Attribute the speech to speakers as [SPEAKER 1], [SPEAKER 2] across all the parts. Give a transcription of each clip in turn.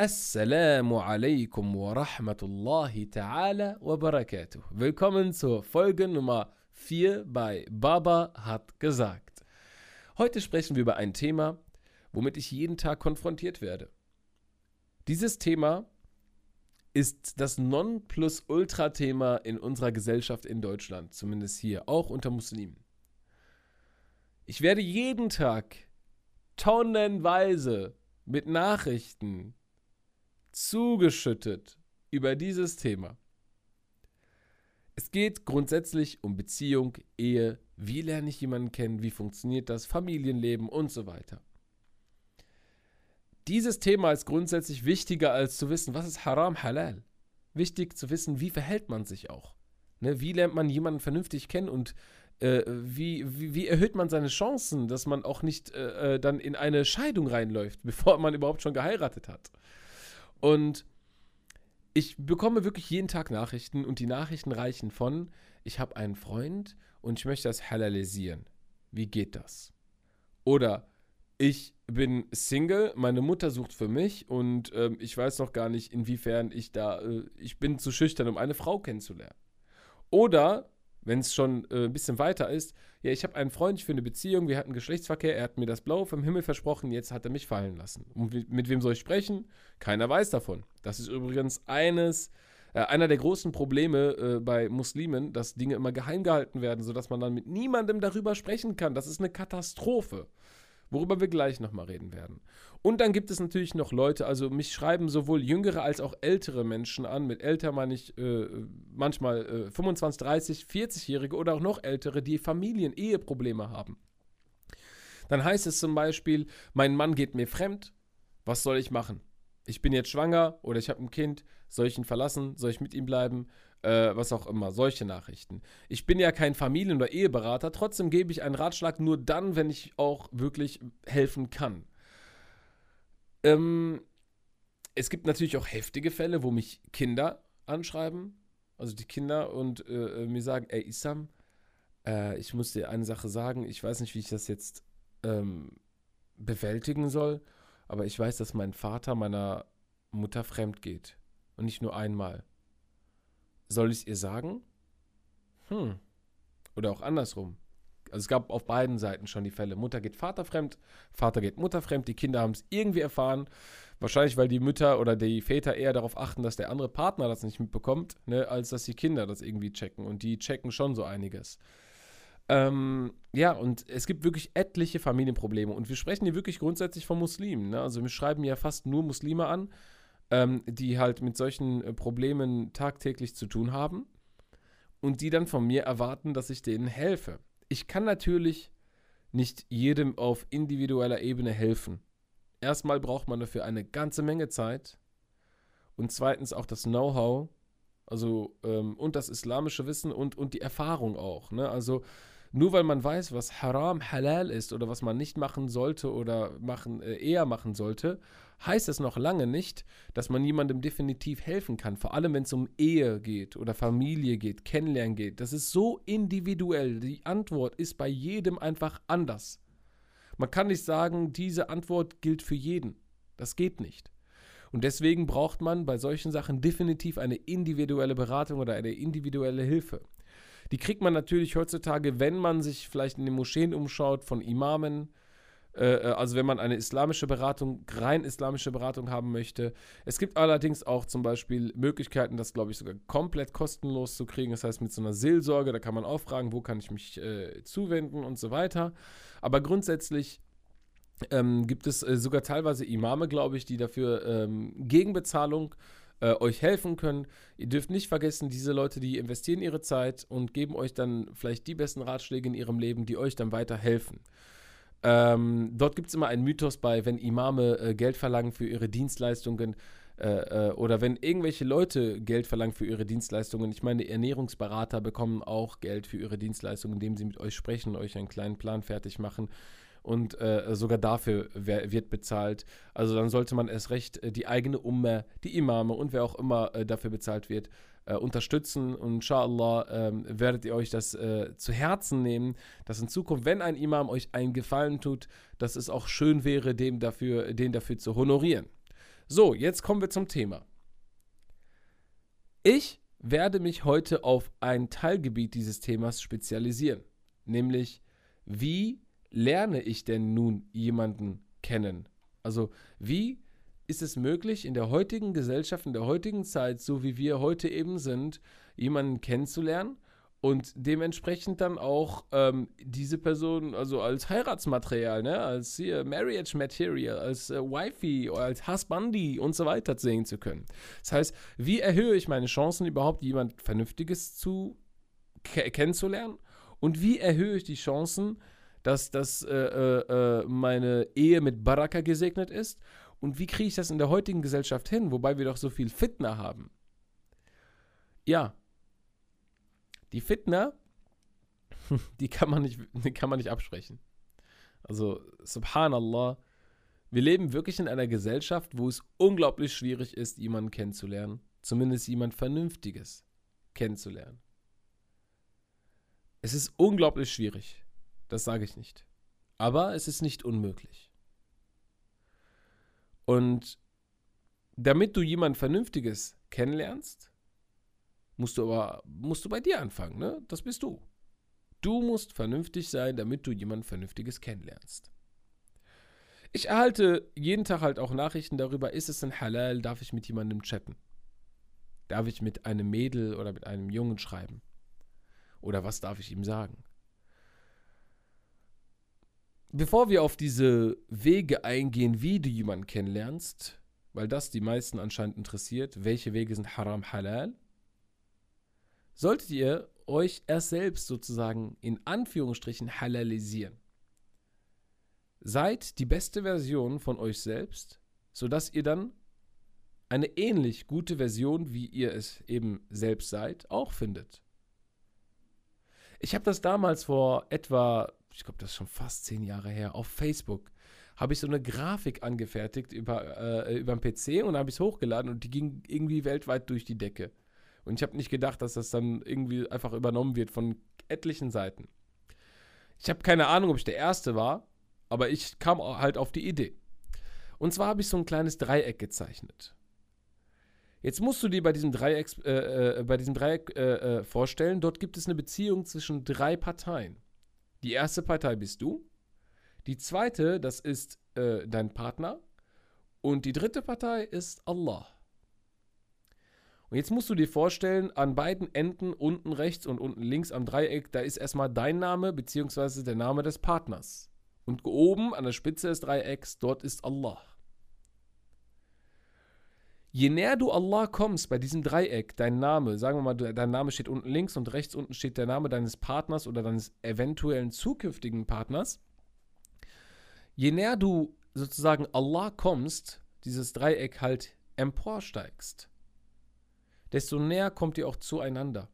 [SPEAKER 1] Assalamu alaikum wa rahmatullahi ta'ala wa barakatuh. Willkommen zur Folge Nummer 4 bei Baba hat gesagt. Heute sprechen wir über ein Thema, womit ich jeden Tag konfrontiert werde. Dieses Thema ist das Nonplusultra-Thema in unserer Gesellschaft in Deutschland, zumindest hier, auch unter Muslimen. Ich werde jeden Tag tonnenweise mit Nachrichten zugeschüttet über dieses Thema. Es geht grundsätzlich um Beziehung, Ehe, wie lerne ich jemanden kennen, wie funktioniert das, Familienleben und so weiter. Dieses Thema ist grundsätzlich wichtiger als zu wissen, was ist Haram, Halal. Wichtig zu wissen, wie verhält man sich auch. Ne, wie lernt man jemanden vernünftig kennen und äh, wie, wie, wie, erhöht man seine Chancen, dass man auch nicht äh, äh dann in eine Scheidung reinläuft, bevor man überhaupt schon geheiratet hat. Und ich bekomme wirklich jeden Tag Nachrichten und die Nachrichten reichen von, ich habe einen Freund und ich möchte das halalisieren. Wie geht das? Oder ich bin Single, meine Mutter sucht für mich und ähm, ich weiß noch gar nicht, inwiefern ich da, äh, ich bin zu schüchtern, um eine Frau kennenzulernen. Oder wenn es schon äh, ein bisschen weiter ist, ja, ich habe einen Freund, ich für eine Beziehung, wir hatten Geschlechtsverkehr, er hat mir das Blaue vom Himmel versprochen, jetzt hat er mich fallen lassen. Und mit wem soll ich sprechen? Keiner weiß davon. Das ist übrigens eines, äh, einer der großen Probleme äh, bei Muslimen, dass Dinge immer geheim gehalten werden, sodass man dann mit niemandem darüber sprechen kann. Das ist eine Katastrophe worüber wir gleich nochmal reden werden. Und dann gibt es natürlich noch Leute, also mich schreiben sowohl jüngere als auch ältere Menschen an. Mit älter meine ich äh, manchmal äh, 25, 30, 40-Jährige oder auch noch ältere, die Familien, Eheprobleme haben. Dann heißt es zum Beispiel, mein Mann geht mir fremd, was soll ich machen? Ich bin jetzt schwanger oder ich habe ein Kind, soll ich ihn verlassen, soll ich mit ihm bleiben? Äh, was auch immer, solche Nachrichten. Ich bin ja kein Familien- oder Eheberater, trotzdem gebe ich einen Ratschlag nur dann, wenn ich auch wirklich helfen kann. Ähm, es gibt natürlich auch heftige Fälle, wo mich Kinder anschreiben, also die Kinder, und äh, äh, mir sagen, ey Isam, äh, ich muss dir eine Sache sagen, ich weiß nicht, wie ich das jetzt ähm, bewältigen soll, aber ich weiß, dass mein Vater meiner Mutter fremd geht. Und nicht nur einmal. Soll ich es ihr sagen? Hm. Oder auch andersrum. Also es gab auf beiden Seiten schon die Fälle. Mutter geht Vater fremd, Vater geht Mutter fremd. Die Kinder haben es irgendwie erfahren. Wahrscheinlich, weil die Mütter oder die Väter eher darauf achten, dass der andere Partner das nicht mitbekommt, ne, als dass die Kinder das irgendwie checken. Und die checken schon so einiges. Ähm, ja, und es gibt wirklich etliche Familienprobleme. Und wir sprechen hier wirklich grundsätzlich von Muslimen. Ne? Also wir schreiben ja fast nur Muslime an ähm, die halt mit solchen äh, Problemen tagtäglich zu tun haben und die dann von mir erwarten, dass ich denen helfe. Ich kann natürlich nicht jedem auf individueller Ebene helfen. Erstmal braucht man dafür eine ganze Menge Zeit und zweitens auch das Know-how, also ähm, und das islamische Wissen und, und die Erfahrung auch. Ne? Also nur weil man weiß, was Haram, Halal ist oder was man nicht machen sollte oder machen, äh, eher machen sollte, heißt es noch lange nicht, dass man jemandem definitiv helfen kann. Vor allem, wenn es um Ehe geht oder Familie geht, Kennenlernen geht. Das ist so individuell. Die Antwort ist bei jedem einfach anders. Man kann nicht sagen, diese Antwort gilt für jeden. Das geht nicht. Und deswegen braucht man bei solchen Sachen definitiv eine individuelle Beratung oder eine individuelle Hilfe. Die kriegt man natürlich heutzutage, wenn man sich vielleicht in den Moscheen umschaut, von Imamen, äh, äh, also wenn man eine islamische Beratung, rein islamische Beratung haben möchte. Es gibt allerdings auch zum Beispiel Möglichkeiten, das glaube ich sogar komplett kostenlos zu kriegen. Das heißt mit so einer Seelsorge, da kann man auch fragen, wo kann ich mich äh, zuwenden und so weiter. Aber grundsätzlich ähm, gibt es äh, sogar teilweise Imame, glaube ich, die dafür ähm, gegen Bezahlung äh, euch helfen können. Ihr dürft nicht vergessen, diese Leute, die investieren ihre Zeit und geben euch dann vielleicht die besten Ratschläge in ihrem Leben, die euch dann weiterhelfen. Ähm, dort gibt es immer einen Mythos bei, wenn Imame äh, Geld verlangen für ihre Dienstleistungen äh, äh, oder wenn irgendwelche Leute Geld verlangen für ihre Dienstleistungen. Ich meine, Ernährungsberater bekommen auch Geld für ihre Dienstleistungen, indem sie mit euch sprechen, euch einen kleinen Plan fertig machen und äh, sogar dafür wer, wird bezahlt. Also dann sollte man erst recht äh, die eigene Umme, die Imame und wer auch immer äh, dafür bezahlt wird, äh, unterstützen. Und inshallah ähm, werdet ihr euch das äh, zu Herzen nehmen, dass in Zukunft, wenn ein Imam euch einen Gefallen tut, dass es auch schön wäre, dem dafür, den dafür zu honorieren. So, jetzt kommen wir zum Thema. Ich werde mich heute auf ein Teilgebiet dieses Themas spezialisieren, nämlich wie lerne ich denn nun jemanden kennen? Also wie ist es möglich, in der heutigen Gesellschaft, in der heutigen Zeit, so wie wir heute eben sind, jemanden kennenzulernen und dementsprechend dann auch ähm, diese Person, also als Heiratsmaterial, ne, als hier Marriage Material, als äh, Wifey als Husbandy und so weiter sehen zu können. Das heißt, wie erhöhe ich meine Chancen, überhaupt jemand Vernünftiges zu kennenzulernen? Und wie erhöhe ich die Chancen, dass, dass äh, äh, äh, meine Ehe mit Baraka gesegnet ist? Und wie kriege ich das in der heutigen Gesellschaft hin, wobei wir doch so viel Fitner haben? Ja, die Fitner, die kann man nicht, die kann man nicht absprechen. Also, subhanallah, wir leben wirklich in einer Gesellschaft, wo es unglaublich schwierig ist, jemanden kennenzulernen. Zumindest jemand Vernünftiges kennenzulernen. Es ist unglaublich schwierig. Das sage ich nicht. Aber es ist nicht unmöglich. Und damit du jemand Vernünftiges kennenlernst, musst du aber musst du bei dir anfangen, ne? Das bist du. Du musst vernünftig sein, damit du jemand Vernünftiges kennenlernst. Ich erhalte jeden Tag halt auch Nachrichten darüber, ist es ein Halal, darf ich mit jemandem chatten? Darf ich mit einem Mädel oder mit einem Jungen schreiben? Oder was darf ich ihm sagen? Bevor wir auf diese Wege eingehen, wie du jemanden kennenlernst, weil das die meisten anscheinend interessiert, welche Wege sind haram, halal, solltet ihr euch erst selbst sozusagen in Anführungsstrichen halalisieren. Seid die beste Version von euch selbst, sodass ihr dann eine ähnlich gute Version, wie ihr es eben selbst seid, auch findet. Ich habe das damals vor etwa ich glaube, das ist schon fast zehn Jahre her, auf Facebook habe ich so eine Grafik angefertigt über, äh, über den PC und habe ich es hochgeladen und die ging irgendwie weltweit durch die Decke. Und ich habe nicht gedacht, dass das dann irgendwie einfach übernommen wird von etlichen Seiten. Ich habe keine Ahnung, ob ich der Erste war, aber ich kam halt auf die Idee. Und zwar habe ich so ein kleines Dreieck gezeichnet. Jetzt musst du dir bei diesem Dreieck, äh, äh, bei diesem Dreieck äh, äh, vorstellen, dort gibt es eine Beziehung zwischen drei Parteien. Die erste Partei bist du. Die zweite, das ist äh, dein Partner. Und die dritte Partei ist Allah. Und jetzt musst du dir vorstellen, an beiden Enden, unten rechts und unten links am Dreieck, da ist erstmal dein Name bzw. der Name des Partners. Und oben an der Spitze des Dreiecks, dort ist Allah. Je näher du Allah kommst bei diesem Dreieck, dein Name, sagen wir mal, dein Name steht unten links und rechts unten steht der Name deines Partners oder deines eventuellen zukünftigen Partners, je näher du sozusagen Allah kommst, dieses Dreieck halt emporsteigst, desto näher kommt ihr auch zueinander.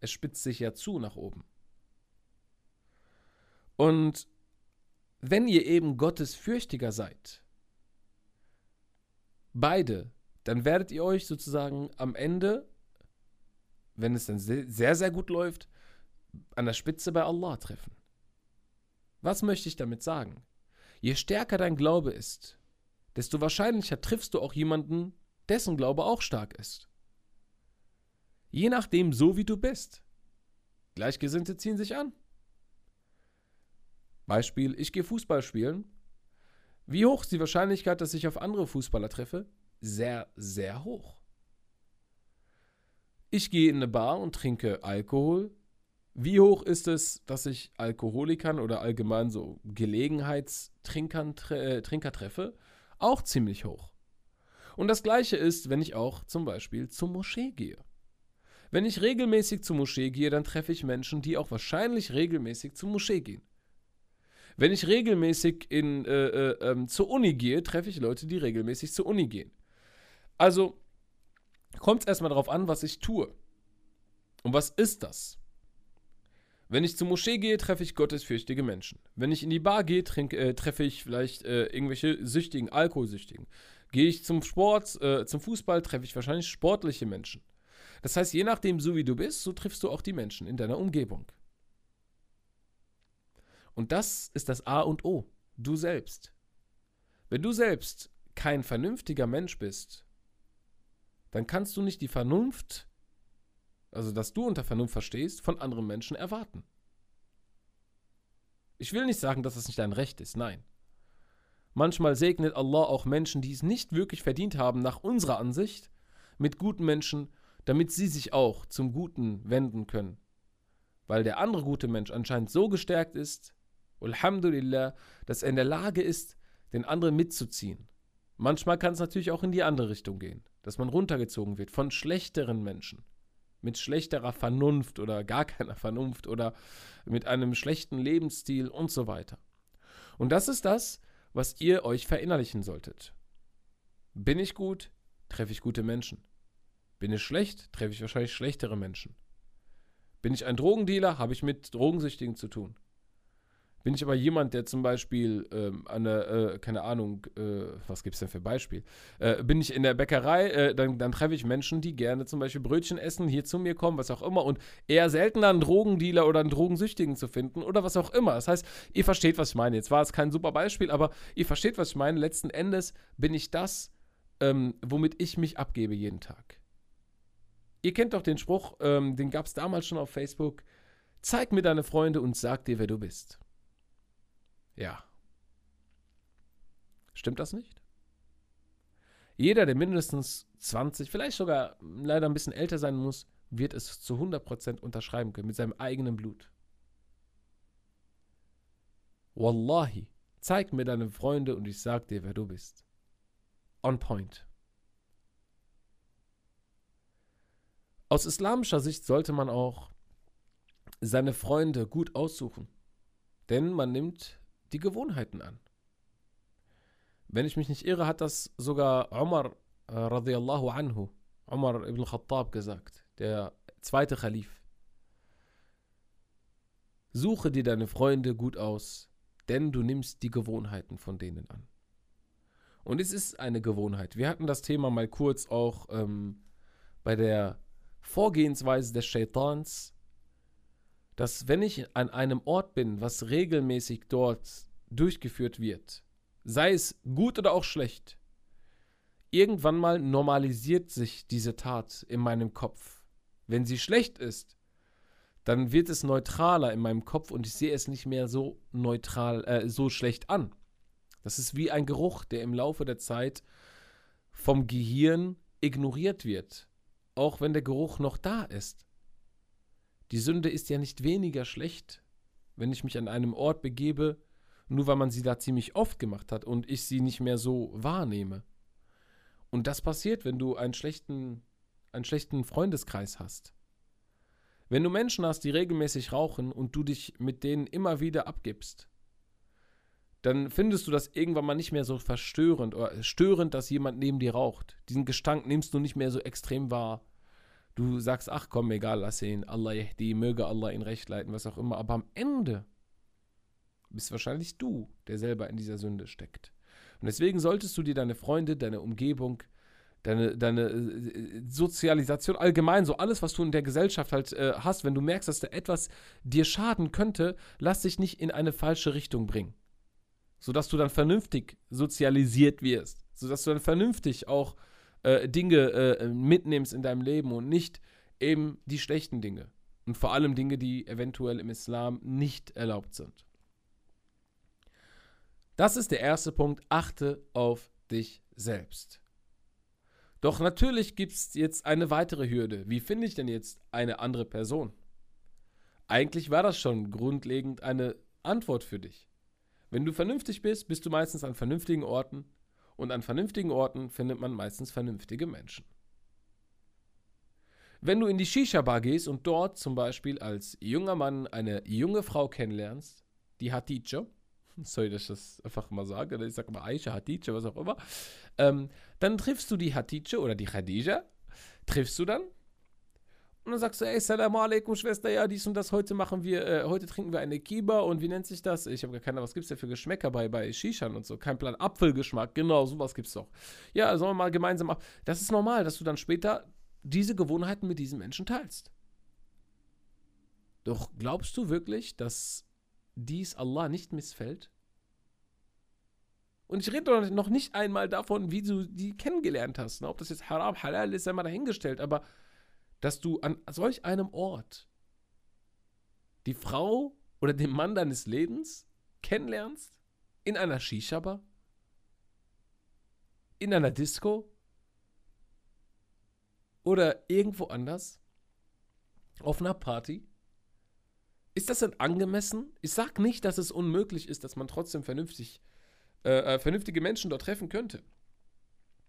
[SPEAKER 1] Es spitzt sich ja zu nach oben. Und wenn ihr eben Gottes fürchtiger seid, beide, dann werdet ihr euch sozusagen am Ende, wenn es dann sehr, sehr gut läuft, an der Spitze bei Allah treffen. Was möchte ich damit sagen? Je stärker dein Glaube ist, desto wahrscheinlicher triffst du auch jemanden, dessen Glaube auch stark ist. Je nachdem, so wie du bist. Gleichgesinnte ziehen sich an. Beispiel, ich gehe Fußball spielen wie hoch ist die Wahrscheinlichkeit, dass ich auf andere Fußballer treffe? Sehr, sehr hoch. Ich gehe in eine Bar und trinke Alkohol. Wie hoch ist es, dass ich Alkoholikern oder allgemein so Gelegenheitstrinkern äh, Trinker treffe? Auch ziemlich hoch. Und das gleiche ist, wenn ich auch zum Beispiel zur Moschee gehe. Wenn ich regelmäßig zur Moschee gehe, dann treffe ich Menschen, die auch wahrscheinlich regelmäßig zur Moschee gehen. Wenn ich regelmäßig in, äh, äh, ähm, zur Uni gehe, treffe ich Leute, die regelmäßig zur Uni gehen. Also kommt es erstmal darauf an, was ich tue. Und was ist das? Wenn ich zur Moschee gehe, treffe ich gottesfürchtige Menschen. Wenn ich in die Bar gehe, trink, äh, treffe ich vielleicht äh, irgendwelche Süchtigen, Alkoholsüchtigen. Gehe ich zum Sport, äh, zum Fußball, treffe ich wahrscheinlich sportliche Menschen. Das heißt, je nachdem, so wie du bist, so triffst du auch die Menschen in deiner Umgebung. Und das ist das A und O. Du selbst. Wenn du selbst kein vernünftiger Mensch bist, dann kannst du nicht die Vernunft, also dass du unter Vernunft verstehst, von anderen Menschen erwarten. Ich will nicht sagen, dass das nicht dein Recht ist, nein. Manchmal segnet Allah auch Menschen, die es nicht wirklich verdient haben, nach unserer Ansicht, mit guten Menschen, damit sie sich auch zum Guten wenden können. Weil der andere gute Mensch anscheinend so gestärkt ist, Alhamdulillah, dass er in der Lage ist, den anderen mitzuziehen. Manchmal kann es natürlich auch in die andere Richtung gehen, dass man runtergezogen wird von schlechteren Menschen, mit schlechterer Vernunft oder gar keiner Vernunft oder mit einem schlechten Lebensstil und so weiter. Und das ist das, was ihr euch verinnerlichen solltet. Bin ich gut, treffe ich gute Menschen. Bin ich schlecht, treffe ich wahrscheinlich schlechtere Menschen. Bin ich ein Drogendealer, habe ich mit Drogensüchtigen zu tun. Bin ich aber jemand, der zum Beispiel ähm, eine, äh, keine Ahnung, äh, was gibt es denn für Beispiel? Äh, bin ich in der Bäckerei, äh, dann, dann treffe ich Menschen, die gerne zum Beispiel Brötchen essen, hier zu mir kommen, was auch immer, und eher seltener einen Drogendealer oder einen Drogensüchtigen zu finden oder was auch immer. Das heißt, ihr versteht, was ich meine. Jetzt war es kein super Beispiel, aber ihr versteht, was ich meine. Letzten Endes bin ich das, ähm, womit ich mich abgebe jeden Tag. Ihr kennt doch den Spruch, ähm, den gab es damals schon auf Facebook. Zeig mir deine Freunde und sag dir, wer du bist. Ja. Stimmt das nicht? Jeder, der mindestens 20, vielleicht sogar leider ein bisschen älter sein muss, wird es zu 100% unterschreiben können mit seinem eigenen Blut. Wallahi, zeig mir deine Freunde und ich sag dir, wer du bist. On point. Aus islamischer Sicht sollte man auch seine Freunde gut aussuchen, denn man nimmt die Gewohnheiten an. Wenn ich mich nicht irre, hat das sogar Umar äh, radiallahu anhu, Umar ibn Khattab gesagt, der zweite Khalif. Suche dir deine Freunde gut aus, denn du nimmst die Gewohnheiten von denen an. Und es ist eine Gewohnheit. Wir hatten das Thema mal kurz auch ähm, bei der Vorgehensweise des Shaitans dass wenn ich an einem Ort bin, was regelmäßig dort durchgeführt wird, sei es gut oder auch schlecht, irgendwann mal normalisiert sich diese Tat in meinem Kopf. Wenn sie schlecht ist, dann wird es neutraler in meinem Kopf und ich sehe es nicht mehr so neutral, äh, so schlecht an. Das ist wie ein Geruch, der im Laufe der Zeit vom Gehirn ignoriert wird, auch wenn der Geruch noch da ist. Die Sünde ist ja nicht weniger schlecht, wenn ich mich an einem Ort begebe, nur weil man sie da ziemlich oft gemacht hat und ich sie nicht mehr so wahrnehme. Und das passiert, wenn du einen schlechten, einen schlechten Freundeskreis hast. Wenn du Menschen hast, die regelmäßig rauchen und du dich mit denen immer wieder abgibst, dann findest du das irgendwann mal nicht mehr so verstörend oder störend, dass jemand neben dir raucht. Diesen Gestank nimmst du nicht mehr so extrem wahr. Du sagst, ach komm, egal, lass ihn, Allah yahdi, möge Allah ihn recht leiten, was auch immer. Aber am Ende bist wahrscheinlich du, der selber in dieser Sünde steckt. Und deswegen solltest du dir deine Freunde, deine Umgebung, deine, deine äh, Sozialisation allgemein, so alles, was du in der Gesellschaft halt äh, hast, wenn du merkst, dass da etwas dir schaden könnte, lass dich nicht in eine falsche Richtung bringen. Sodass du dann vernünftig sozialisiert wirst. Sodass du dann vernünftig auch äh, Dinge äh, mitnimmst in deinem Leben und nicht eben die schlechten Dinge. Und vor allem Dinge, die eventuell im Islam nicht erlaubt sind. Das ist der erste Punkt. Achte auf dich selbst. Doch natürlich gibt es jetzt eine weitere Hürde. Wie finde ich denn jetzt eine andere Person? Eigentlich war das schon grundlegend eine Antwort für dich. Wenn du vernünftig bist, bist du meistens an vernünftigen Orten und an vernünftigen Orten findet man meistens vernünftige Menschen. Wenn du in die Shisha-Bar gehst und dort zum Beispiel als junger Mann eine junge Frau kennenlernst, die Hatice, sorry, dass ich das einfach mal sage, ich sage mal Aisha, Hatice, was auch immer, ähm, dann triffst du die Hatice oder die Khadija, triffst du dann und dann sagst du, ey, Salam alaikum, Schwester, ja, dies und das, heute machen wir, äh, heute trinken wir eine Kiba und wie nennt sich das? Ich habe gar keine, was gibt es denn für Geschmäcker bei, bei Shishan und so? Kein Plan, Apfelgeschmack, genau, sowas gibt es doch. Ja, sollen wir mal gemeinsam ab. Das ist normal, dass du dann später diese Gewohnheiten mit diesen Menschen teilst. Doch glaubst du wirklich, dass dies Allah nicht missfällt? Und ich rede noch nicht einmal davon, wie du die kennengelernt hast. Ne? Ob das jetzt haram, halal ist, einmal dahingestellt. Aber dass du an solch einem Ort die Frau oder den Mann deines Lebens kennenlernst, in einer Shisha-Bar, in einer Disco oder irgendwo anders, auf einer Party, ist das denn angemessen? Ich sage nicht, dass es unmöglich ist, dass man trotzdem vernünftig, äh, äh, vernünftige Menschen dort treffen könnte.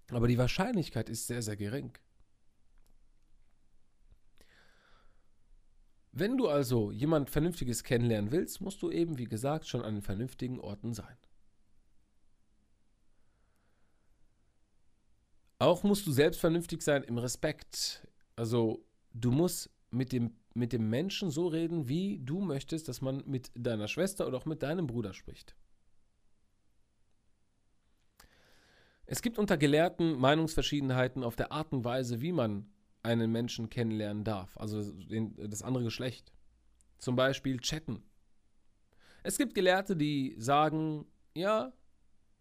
[SPEAKER 1] Aber die Wahrscheinlichkeit ist sehr, sehr gering. Wenn du also jemand Vernünftiges kennenlernen willst, musst du eben, wie gesagt, schon an den vernünftigen Orten sein. Auch musst du selbst vernünftig sein im Respekt. Also du musst mit dem, mit dem Menschen so reden, wie du möchtest, dass man mit deiner Schwester oder auch mit deinem Bruder spricht. Es gibt unter Gelehrten Meinungsverschiedenheiten auf der Art und Weise, wie man einen Menschen kennenlernen darf, also den, das andere Geschlecht. Zum Beispiel chatten. Es gibt Gelehrte, die sagen, ja,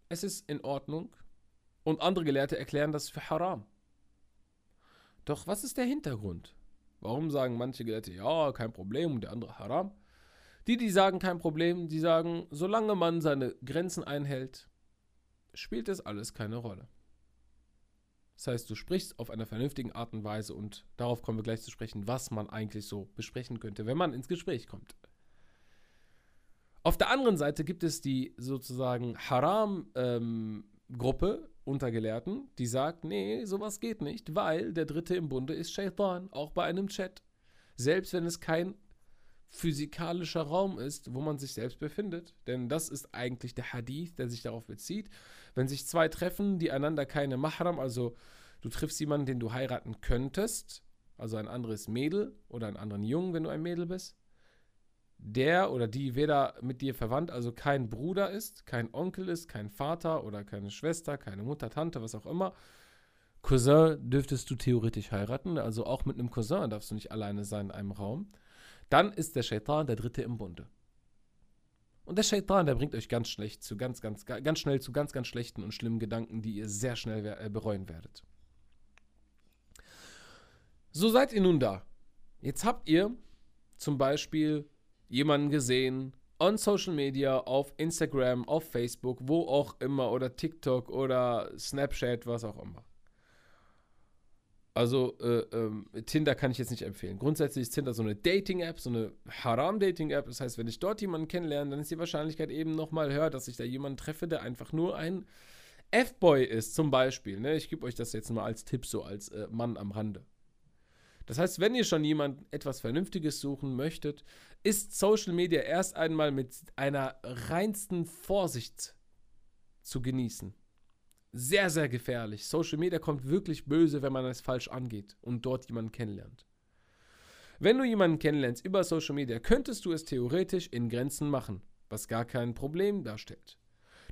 [SPEAKER 1] es ist in Ordnung. Und andere Gelehrte erklären das für haram. Doch was ist der Hintergrund? Warum sagen manche Gelehrte, ja, kein Problem und der andere haram? Die, die sagen kein Problem, die sagen, solange man seine Grenzen einhält, spielt es alles keine Rolle. Das heißt, du sprichst auf einer vernünftigen Art und Weise und darauf kommen wir gleich zu sprechen, was man eigentlich so besprechen könnte, wenn man ins Gespräch kommt. Auf der anderen Seite gibt es die sozusagen Haram-Gruppe ähm, unter Gelehrten, die sagt, nee, sowas geht nicht, weil der Dritte im Bunde ist Shaitan, auch bei einem Chat. Selbst wenn es kein physikalischer Raum ist, wo man sich selbst befindet. Denn das ist eigentlich der Hadith, der sich darauf bezieht. Wenn sich zwei treffen, die einander keine Mahram, also du triffst jemanden, den du heiraten könntest, also ein anderes Mädel oder einen anderen Jungen, wenn du ein Mädel bist, der oder die weder mit dir verwandt, also kein Bruder ist, kein Onkel ist, kein Vater oder keine Schwester, keine Mutter, Tante, was auch immer. Cousin dürftest du theoretisch heiraten, also auch mit einem Cousin darfst du nicht alleine sein in einem Raum dann ist der Shaitan der Dritte im Bunde. Und der Shaitan, der bringt euch ganz schlecht zu ganz, ganz, ganz schnell zu ganz, ganz schlechten und schlimmen Gedanken, die ihr sehr schnell äh, bereuen werdet. So seid ihr nun da. Jetzt habt ihr zum Beispiel jemanden gesehen on Social Media, auf Instagram, auf Facebook, wo auch immer, oder TikTok oder Snapchat, was auch immer. Also äh, ähm, Tinder kann ich jetzt nicht empfehlen. Grundsätzlich ist Tinder so eine Dating-App, so eine Haram-Dating-App. Das heißt, wenn ich dort jemanden kennenlerne, dann ist die Wahrscheinlichkeit eben nochmal höher, dass ich da jemanden treffe, der einfach nur ein F-Boy ist, zum Beispiel. Ne? Ich gebe euch das jetzt mal als Tipp, so als äh, Mann am Rande. Das heißt, wenn ihr schon jemand etwas Vernünftiges suchen möchtet, ist Social Media erst einmal mit einer reinsten Vorsicht zu genießen sehr, sehr gefährlich. Social Media kommt wirklich böse, wenn man es falsch angeht und dort jemanden kennenlernt. Wenn du jemanden kennenlernst über Social Media, könntest du es theoretisch in Grenzen machen, was gar kein Problem darstellt.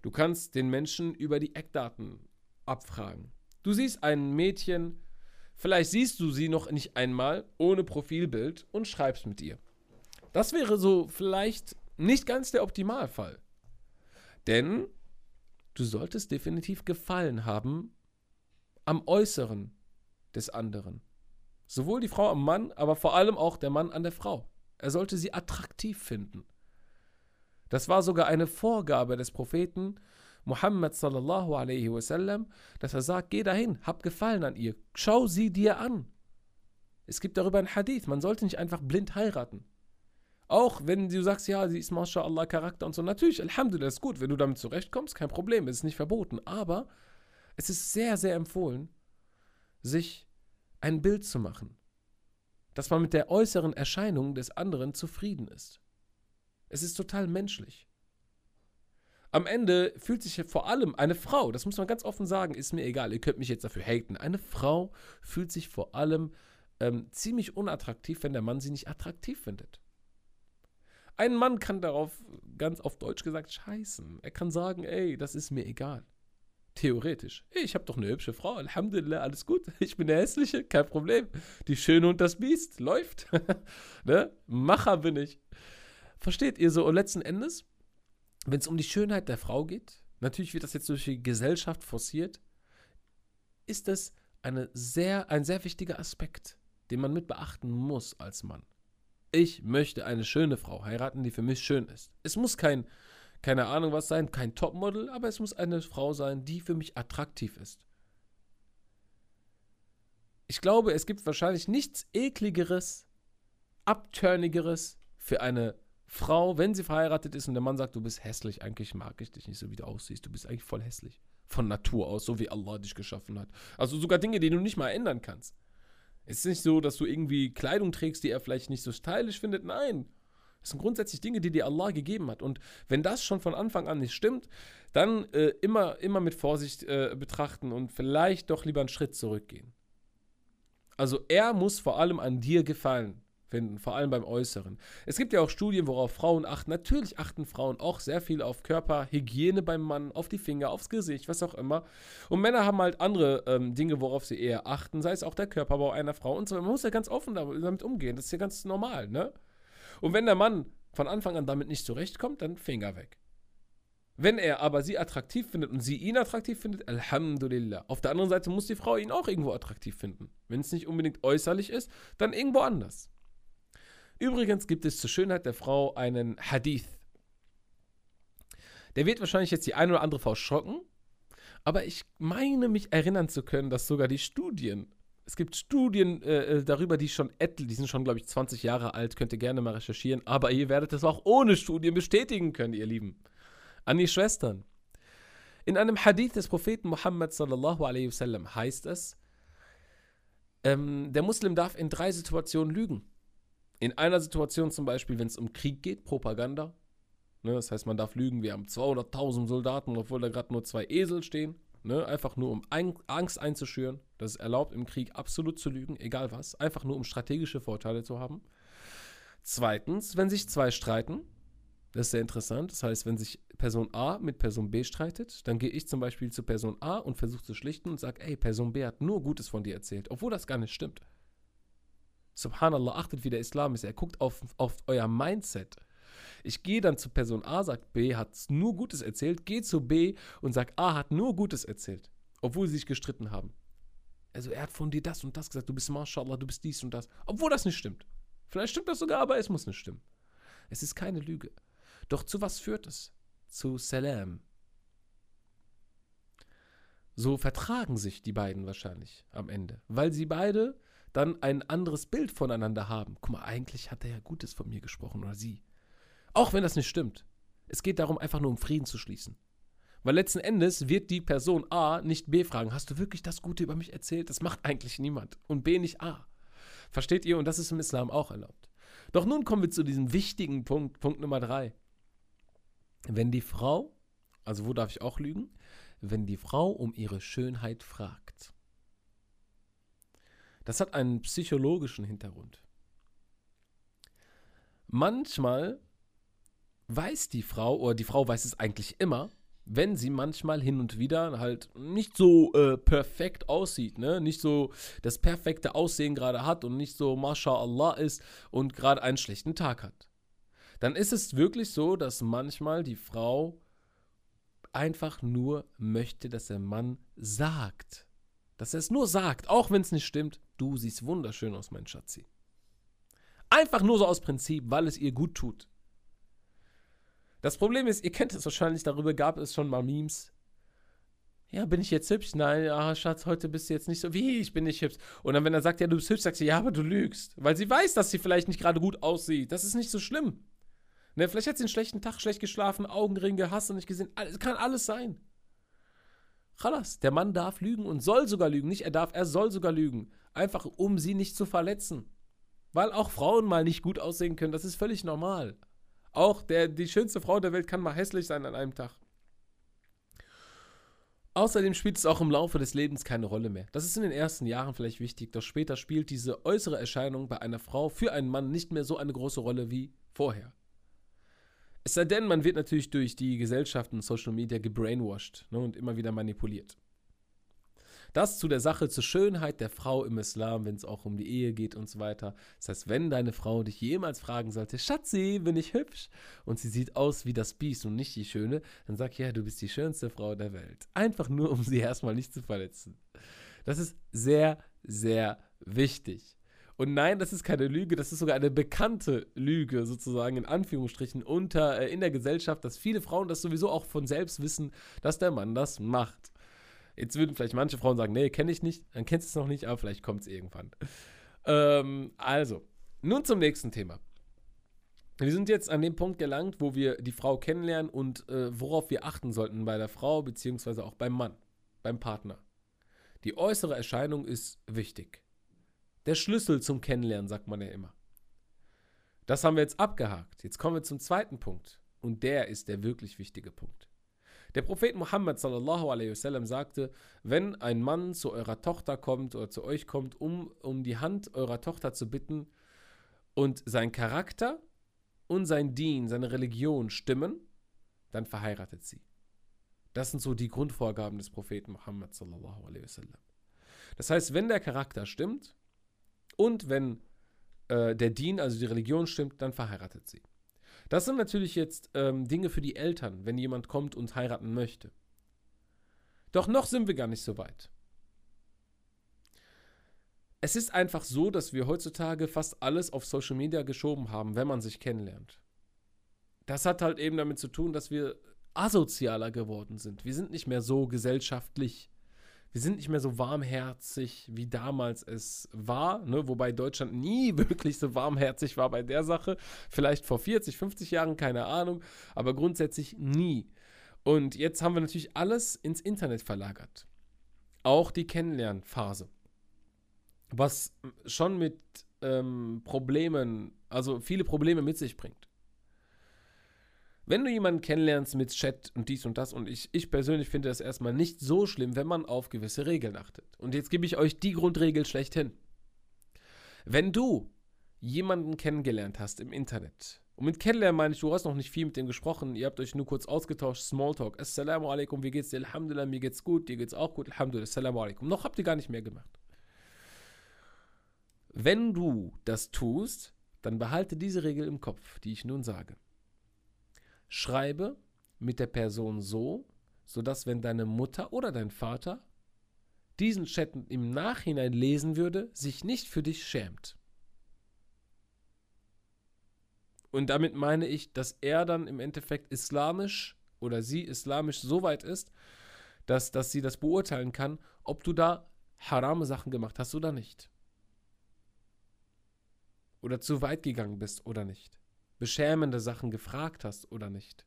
[SPEAKER 1] Du kannst den Menschen über die Eckdaten abfragen. Du siehst ein Mädchen, vielleicht siehst du sie noch nicht einmal ohne Profilbild und schreibst mit ihr. Das wäre so vielleicht nicht ganz der Optimalfall. Denn du solltest definitiv Gefallen haben am Äußeren des anderen. Sowohl die Frau am Mann, aber vor allem auch der Mann an der Frau. Er sollte sie attraktiv finden. Das war sogar eine Vorgabe des Propheten Muhammad sallallahu alaihi wasallam, dass er sagt, geh dahin, hab Gefallen an ihr, schau sie dir an. Es gibt darüber ein Hadith, man sollte nicht einfach blind heiraten. Auch wenn du sagst, ja, sie ist MashaAllah Charakter und so. Natürlich, Alhamdulillah, ist gut. Wenn du damit zurechtkommst, kein Problem, es ist nicht verboten. Aber es ist sehr, sehr empfohlen, sich ein Bild zu machen. Dass man mit der äußeren Erscheinung des anderen zufrieden ist. Es ist total menschlich. Am Ende fühlt sich vor allem eine Frau, das muss man ganz offen sagen, ist mir egal, ihr könnt mich jetzt dafür haten. Eine Frau fühlt sich vor allem ähm, ziemlich unattraktiv, wenn der Mann sie nicht attraktiv findet. Ein Mann kann darauf, ganz auf Deutsch gesagt, scheißen. Er kann sagen, ey, das ist mir egal. Theoretisch. Ich habe doch eine hübsche Frau. Alhamdulillah, alles gut. Ich bin der Hässliche, kein Problem. Die Schöne und das Biest, läuft. ne? Macher bin ich. Versteht ihr so? Und letzten Endes, wenn es um die Schönheit der Frau geht, natürlich wird das jetzt durch die Gesellschaft forciert, ist es eine sehr, ein sehr wichtiger Aspekt, den man mit beachten muss als Mann. Ich möchte eine schöne Frau heiraten, die für mich schön ist. Es muss kein, keine Ahnung was sein, kein Topmodel, aber es muss eine Frau sein, die für mich attraktiv ist. Ich glaube, es gibt wahrscheinlich nichts ekligeres, abturnigeres für eine Frau, wenn sie verheiratet ist und der Mann sagt, du bist hässlich, eigentlich mag ich dich nicht so, wie du aussiehst, du bist eigentlich voll hässlich. Von Natur aus, so wie Allah dich geschaffen hat. Also sogar Dinge, die du nicht mal ändern kannst. Es ist nicht so, dass du irgendwie Kleidung trägst, die er vielleicht nicht so stylisch findet. Nein. Das sind grundsätzlich Dinge, die dir Allah gegeben hat. Und wenn das schon von Anfang an nicht stimmt, dann äh, immer, immer mit Vorsicht äh, betrachten und vielleicht doch lieber einen Schritt zurückgehen. Also er muss vor allem an dir gefallen finden, vor allem beim Äußeren. Es gibt ja auch Studien, worauf Frauen achten. Natürlich achten Frauen auch sehr viel auf Körperhygiene beim Mann, auf die Finger, aufs Gesicht, was auch immer. Und Männer haben halt andere ähm, Dinge, worauf sie eher achten, sei es auch der Körperbau einer Frau und so. Man muss ja ganz offen damit umgehen. Das ist ja ganz normal, ne? Und wenn der Mann von Anfang an damit nicht zurechtkommt, dann Finger weg. Wenn er aber sie attraktiv findet und sie ihn attraktiv findet, Alhamdulillah. Auf der anderen Seite muss die Frau ihn auch irgendwo attraktiv finden. Wenn es nicht unbedingt äußerlich ist, dann irgendwo anders. Übrigens gibt es zur Schönheit der Frau einen Hadith. Der wird wahrscheinlich jetzt die eine oder andere Frau schocken, aber ich meine mich erinnern zu können, dass sogar die Studien, es gibt Studien äh, äh darüber, die schon etliche, die sind schon, glaube ich, 20 Jahre alt, könnt ihr gerne mal recherchieren, aber ihr werdet das auch ohne Studien bestätigen können, ihr Lieben. An die Schwestern. In einem Hadith des Propheten Muhammad sallallahu alaihi wasallam heißt es, ähm, der Muslim darf in drei Situationen lügen. In einer Situation zum Beispiel, wenn es um Krieg geht, Propaganda. Ne, das heißt, man darf lügen, wir haben 200.000 Soldaten, obwohl da gerade nur zwei Esel stehen. Ne, einfach nur um ein, Angst einzuschüren. Das ist erlaubt, im Krieg absolut zu lügen, egal was. Einfach nur, um strategische Vorteile zu haben. Zweitens, wenn sich zwei streiten, das ist sehr interessant. Das heißt, wenn sich Person A mit Person B streitet, dann gehe ich zum Beispiel zu Person A und versuche zu schlichten und sage, ey, Person B hat nur Gutes von dir erzählt, obwohl das gar nicht stimmt. Subhanallah, achtet, wie der Islam ist. Er guckt auf, auf euer Mindset. Ich gehe dann zu Person A, sagt B, hat nur Gutes erzählt, gehe zu B und sagt A hat nur Gutes erzählt, obwohl sie sich gestritten haben. Also er hat von dir das und das gesagt, du bist Mashallah, du bist dies und das, obwohl das nicht stimmt. Vielleicht stimmt das sogar, aber es muss nicht stimmen. Es ist keine Lüge. Doch zu was führt es? Zu Salam. So vertragen sich die beiden wahrscheinlich am Ende, weil sie beide dann ein anderes Bild voneinander haben. Guck mal, eigentlich hat er ja Gutes von mir gesprochen oder sie. Auch wenn das nicht stimmt. Es geht darum, einfach nur um Frieden zu schließen. Weil letzten Endes wird die Person A nicht B fragen, hast du wirklich das Gute über mich erzählt? Das macht eigentlich niemand. Und B nicht A. Versteht ihr? Und das ist im Islam auch erlaubt. Doch nun kommen wir zu diesem wichtigen Punkt, Punkt Nummer drei. Wenn die Frau, also wo darf ich auch lügen? Wenn die Frau um ihre Schönheit fragt. Das hat einen psychologischen Hintergrund. Manchmal weiß die Frau, oder die Frau weiß es eigentlich immer, wenn sie manchmal hin und wieder halt nicht so äh, perfekt aussieht, ne? nicht so das perfekte Aussehen gerade hat und nicht so MashaAllah ist und gerade einen schlechten Tag hat. Dann ist es wirklich so, dass manchmal die Frau einfach nur möchte, dass der Mann sagt. Dass er es nur sagt, auch wenn es nicht stimmt, Du siehst wunderschön aus, mein Schatzi. Einfach nur so aus Prinzip, weil es ihr gut tut. Das Problem ist, ihr kennt es wahrscheinlich, darüber gab es schon mal Memes. Ja, bin ich jetzt hübsch? Nein, ah, Schatz, heute bist du jetzt nicht so. Wie, ich bin nicht hübsch. Und dann, wenn er sagt, ja, du bist hübsch, sagst du, ja, aber du lügst. Weil sie weiß, dass sie vielleicht nicht gerade gut aussieht. Das ist nicht so schlimm. Ne, vielleicht hat sie einen schlechten Tag, schlecht geschlafen, Augenringe, hast du nicht gesehen. Es kann alles sein. Chalas, der Mann darf lügen und soll sogar lügen. Nicht er darf, er soll sogar lügen. Einfach um sie nicht zu verletzen. Weil auch Frauen mal nicht gut aussehen können, das ist völlig normal. Auch der, die schönste Frau der Welt kann mal hässlich sein an einem Tag. Außerdem spielt es auch im Laufe des Lebens keine Rolle mehr. Das ist in den ersten Jahren vielleicht wichtig, doch später spielt diese äußere Erscheinung bei einer Frau für einen Mann nicht mehr so eine große Rolle wie vorher. Es sei denn, man wird natürlich durch die Gesellschaft und Social Media gebrainwashed ne, und immer wieder manipuliert. Das zu der Sache, zur Schönheit der Frau im Islam, wenn es auch um die Ehe geht und so weiter. Das heißt, wenn deine Frau dich jemals fragen sollte, Schatzi, bin ich hübsch? Und sie sieht aus wie das Biest und nicht die Schöne, dann sag ja, du bist die schönste Frau der Welt. Einfach nur, um sie erstmal nicht zu verletzen. Das ist sehr, sehr wichtig. Und nein, das ist keine Lüge, das ist sogar eine bekannte Lüge, sozusagen in Anführungsstrichen, unter, äh, in der Gesellschaft, dass viele Frauen das sowieso auch von selbst wissen, dass der Mann das macht. Jetzt würden vielleicht manche Frauen sagen, nee, kenne ich nicht, dann kennst du es noch nicht, aber vielleicht kommt es irgendwann. Ähm, also, nun zum nächsten Thema. Wir sind jetzt an dem Punkt gelangt, wo wir die Frau kennenlernen und äh, worauf wir achten sollten bei der Frau, beziehungsweise auch beim Mann, beim Partner. Die äußere Erscheinung ist wichtig. Der Schlüssel zum Kennenlernen, sagt man ja immer. Das haben wir jetzt abgehakt. Jetzt kommen wir zum zweiten Punkt. Und der ist der wirklich wichtige Punkt. Der Prophet Muhammad sallallahu alaihi wasallam sagte, wenn ein Mann zu eurer Tochter kommt oder zu euch kommt, um, um die Hand eurer Tochter zu bitten und sein Charakter und sein Dien, seine Religion stimmen, dann verheiratet sie. Das sind so die Grundvorgaben des Propheten Muhammad sallallahu alaihi wasallam. Das heißt, wenn der Charakter stimmt und wenn äh, der Dien, also die Religion stimmt, dann verheiratet sie. Das sind natürlich jetzt ähm, Dinge für die Eltern, wenn jemand kommt und heiraten möchte. Doch noch sind wir gar nicht so weit. Es ist einfach so, dass wir heutzutage fast alles auf Social Media geschoben haben, wenn man sich kennenlernt. Das hat halt eben damit zu tun, dass wir asozialer geworden sind. Wir sind nicht mehr so gesellschaftlich wir sind nicht mehr so warmherzig, wie damals es war, ne? wobei Deutschland nie wirklich so warmherzig war bei der Sache. Vielleicht vor 40, 50 Jahren, keine Ahnung, aber grundsätzlich nie. Und jetzt haben wir natürlich alles ins Internet verlagert. Auch die Kennenlernphase. Was schon mit ähm, Problemen, also viele Probleme mit sich bringt wenn du jemanden kennenlernst mit Chat und dies und das, und ich, ich persönlich finde das erstmal nicht so schlimm, wenn man auf gewisse Regeln achtet. Und jetzt gebe ich euch die Grundregel schlechthin. Wenn du jemanden kennengelernt hast im Internet, und mit kennenlernen meine ich, du hast noch nicht viel mit dem gesprochen, ihr habt euch nur kurz ausgetauscht, Smalltalk, Assalamu alaikum, wie geht's dir? Alhamdulillah, mir geht's gut, dir geht's auch gut, Alhamdulillah, Assalamu alaikum. Noch habt ihr gar nicht mehr gemacht. Wenn du das tust, dann behalte diese Regel im Kopf, die ich nun sage. Schreibe mit der Person so, sodass wenn deine Mutter oder dein Vater diesen Chat im Nachhinein lesen würde, sich nicht für dich schämt. Und damit meine ich, dass er dann im Endeffekt islamisch oder sie islamisch so weit ist, dass, dass sie das beurteilen kann, ob du da harame Sachen gemacht hast oder nicht. Oder zu weit gegangen bist oder nicht beschämende Sachen gefragt hast oder nicht.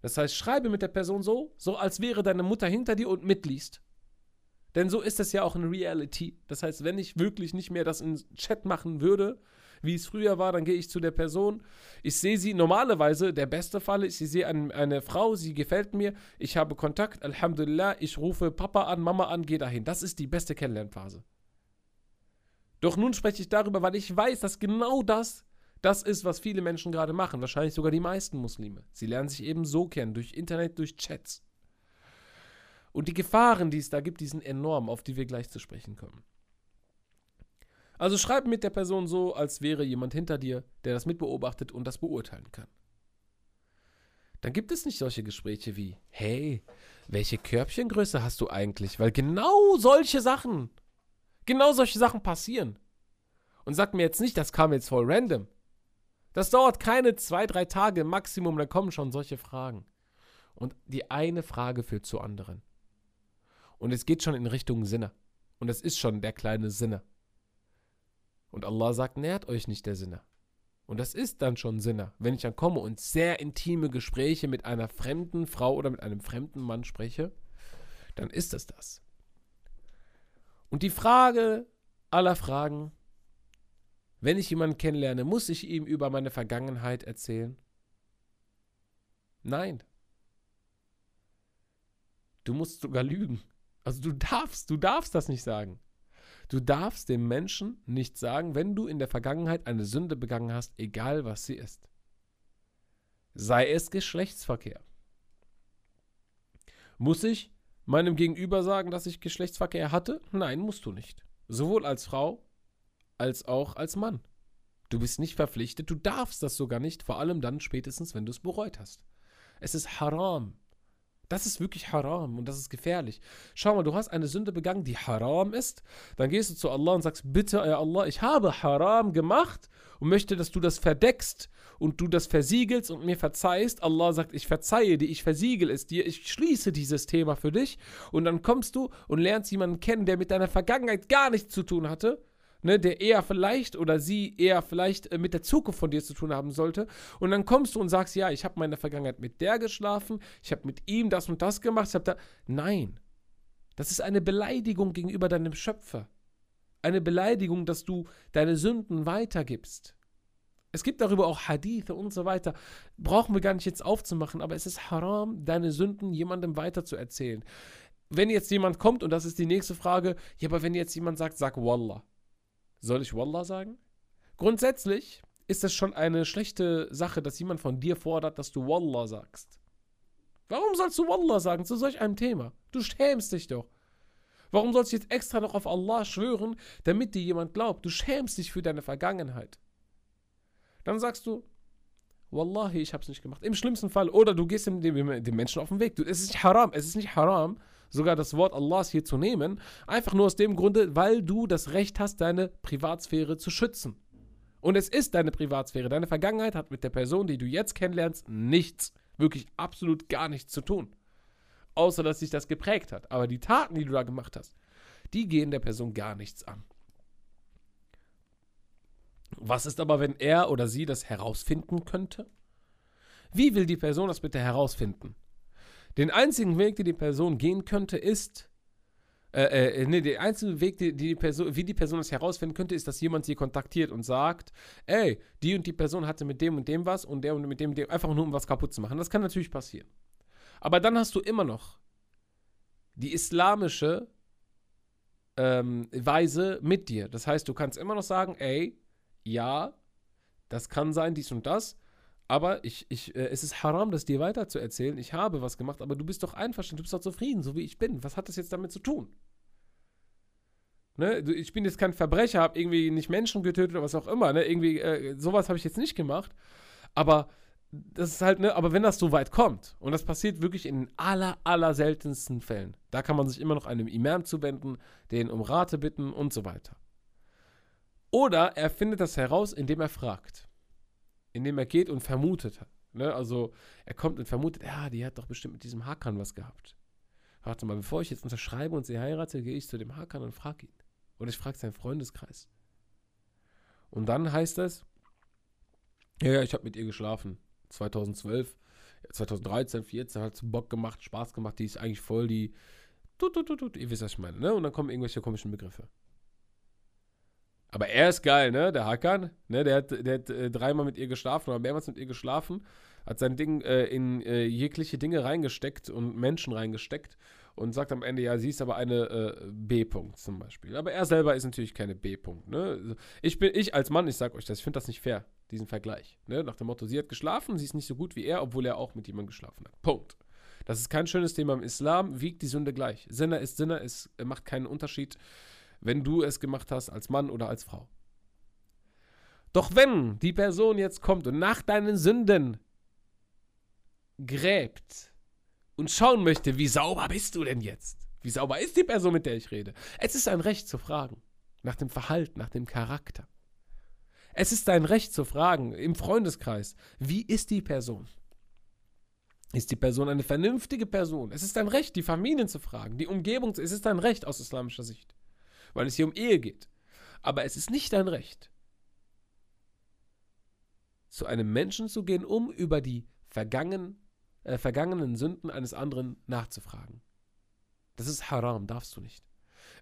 [SPEAKER 1] Das heißt, schreibe mit der Person so, so als wäre deine Mutter hinter dir und mitliest. Denn so ist es ja auch in Reality. Das heißt, wenn ich wirklich nicht mehr das in Chat machen würde, wie es früher war, dann gehe ich zu der Person. Ich sehe sie normalerweise, der beste Fall ist, ich sehe eine, eine Frau, sie gefällt mir, ich habe Kontakt, Alhamdulillah, ich rufe Papa an, Mama an, gehe dahin. Das ist die beste Kennenlernphase. Doch nun spreche ich darüber, weil ich weiß, dass genau das das ist, was viele Menschen gerade machen, wahrscheinlich sogar die meisten Muslime. Sie lernen sich eben so kennen, durch Internet, durch Chats. Und die Gefahren, die es da gibt, die sind enorm, auf die wir gleich zu sprechen kommen. Also schreib mit der Person so, als wäre jemand hinter dir, der das mitbeobachtet und das beurteilen kann. Dann gibt es nicht solche Gespräche wie, hey, welche Körbchengröße hast du eigentlich? Weil genau solche Sachen, genau solche Sachen passieren. Und sag mir jetzt nicht, das kam jetzt voll random. Das dauert keine zwei, drei Tage Maximum, dann kommen schon solche Fragen. Und die eine Frage führt zur anderen. Und es geht schon in Richtung Sinne. Und es ist schon der kleine Sinne. Und Allah sagt, nährt euch nicht der Sinne. Und das ist dann schon Sinne. Wenn ich dann komme und sehr intime Gespräche mit einer fremden Frau oder mit einem fremden Mann spreche, dann ist es das. Und die Frage aller Fragen, wenn ich jemanden kennenlerne, muss ich ihm über meine Vergangenheit erzählen? Nein. Du musst sogar lügen. Also du darfst, du darfst das nicht sagen. Du darfst dem Menschen nicht sagen, wenn du in der Vergangenheit eine Sünde begangen hast, egal was sie ist. Sei es Geschlechtsverkehr. Muss ich meinem Gegenüber sagen, dass ich Geschlechtsverkehr hatte? Nein, musst du nicht. Sowohl als Frau als auch als Mann. Du bist nicht verpflichtet, du darfst das sogar nicht, vor allem dann spätestens, wenn du es bereut hast. Es ist haram. Das ist wirklich haram und das ist gefährlich. Schau mal, du hast eine Sünde begangen, die haram ist. Dann gehst du zu Allah und sagst, bitte, ja Allah, ich habe haram gemacht und möchte, dass du das verdeckst und du das versiegelst und mir verzeihst. Allah sagt, ich verzeihe dir, ich versiegel es dir, ich schließe dieses Thema für dich. Und dann kommst du und lernst jemanden kennen, der mit deiner Vergangenheit gar nichts zu tun hatte ne, der eher vielleicht oder sie eher vielleicht äh, mit der Zukunft von dir zu tun haben sollte. Und dann kommst du und sagst, ja, ich habe meine Vergangenheit mit der geschlafen, ich habe mit ihm das und das gemacht, ich habe da. Nein. Das ist eine Beleidigung gegenüber deinem Schöpfer. Eine Beleidigung, dass du deine Sünden weitergibst. Es gibt darüber auch Hadithe und so weiter. Brauchen wir gar nicht jetzt aufzumachen, aber es ist haram, deine Sünden jemandem weiterzuerzählen. Wenn jetzt jemand kommt, und das ist die nächste Frage, ja, aber wenn jetzt jemand sagt, sag Wallah. Soll ich Wallah sagen? Grundsätzlich ist es schon eine schlechte Sache, dass jemand von dir fordert, dass du Wallah sagst. Warum sollst du Wallah sagen zu solch einem Thema? Du schämst dich doch. Warum sollst du jetzt extra noch auf Allah schwören, damit dir jemand glaubt? Du schämst dich für deine Vergangenheit. Dann sagst du, Wallahi, ich hab's nicht gemacht. Im schlimmsten Fall. Oder du gehst dem, dem, dem Menschen auf den Weg. Du, es ist nicht haram. Es ist nicht haram, sogar das Wort Allahs hier zu nehmen, einfach nur aus dem Grunde, weil du das Recht hast, deine Privatsphäre zu schützen. Und es ist deine Privatsphäre. Deine Vergangenheit hat mit der Person, die du jetzt kennenlernst, nichts, wirklich absolut gar nichts zu tun. Außer, dass sich das geprägt hat. Aber die Taten, die du da gemacht hast, die gehen der Person gar nichts an. Was ist aber, wenn er oder sie das herausfinden könnte? Wie will die Person das bitte herausfinden? Den einzigen Weg, den die Person gehen könnte, ist, äh, äh, nee, der einzige Weg, die, die Person, wie die Person das herausfinden könnte, ist, dass jemand sie kontaktiert und sagt, ey, die und die Person hatte mit dem und dem was und der und mit dem und dem, einfach nur um was kaputt zu machen. Das kann natürlich passieren. Aber dann hast du immer noch die islamische ähm, Weise mit dir. Das heißt, du kannst immer noch sagen, ey, ja, das kann sein, dies und das, aber ich, ich, äh, es ist haram, das dir weiterzuerzählen. Ich habe was gemacht, aber du bist doch einverstanden, du bist doch zufrieden, so wie ich bin. Was hat das jetzt damit zu tun? Ne? Ich bin jetzt kein Verbrecher, habe irgendwie nicht Menschen getötet oder was auch immer. Ne? Irgendwie, äh, sowas habe ich jetzt nicht gemacht. Aber das ist halt, ne, aber wenn das so weit kommt, und das passiert wirklich in den aller, aller seltensten Fällen, da kann man sich immer noch einem Imam zuwenden, den um Rate bitten und so weiter. Oder er findet das heraus, indem er fragt indem er geht und vermutet. Ne? Also er kommt und vermutet, ja, die hat doch bestimmt mit diesem Hakan was gehabt. Warte mal, bevor ich jetzt unterschreibe und sie heirate, gehe ich zu dem Hakan und frage ihn. Oder ich frage seinen Freundeskreis. Und dann heißt es, ja, ja, ich habe mit ihr geschlafen. 2012, 2013, 2014 hat es Bock gemacht, Spaß gemacht, die ist eigentlich voll die, tut, tut, tut, tut, ihr wisst, was ich meine, ne? Und dann kommen irgendwelche komischen Begriffe. Aber er ist geil, ne? Der Hakan, ne? Der hat, der hat äh, dreimal mit ihr geschlafen oder mehrmals mit ihr geschlafen, hat sein Ding äh, in äh, jegliche Dinge reingesteckt und Menschen reingesteckt und sagt am Ende, ja, sie ist aber eine äh, B-Punkt zum Beispiel. Aber er selber ist natürlich keine B-Punkt, ne? Ich bin, ich als Mann, ich sag euch das, ich finde das nicht fair, diesen Vergleich, ne? Nach dem Motto, sie hat geschlafen, sie ist nicht so gut wie er, obwohl er auch mit jemandem geschlafen hat. Punkt. Das ist kein schönes Thema im Islam, wiegt die Sünde gleich. Sinner ist Sinner, es macht keinen Unterschied wenn du es gemacht hast als Mann oder als Frau. Doch wenn die Person jetzt kommt und nach deinen Sünden gräbt und schauen möchte, wie sauber bist du denn jetzt? Wie sauber ist die Person, mit der ich rede? Es ist ein Recht zu fragen. Nach dem Verhalten, nach dem Charakter. Es ist dein Recht zu fragen im Freundeskreis, wie ist die Person? Ist die Person eine vernünftige Person? Es ist dein Recht, die Familien zu fragen, die Umgebung, es ist dein Recht aus islamischer Sicht weil es hier um Ehe geht. Aber es ist nicht dein Recht, zu einem Menschen zu gehen, um über die vergangen, äh, vergangenen Sünden eines anderen nachzufragen. Das ist haram, darfst du nicht.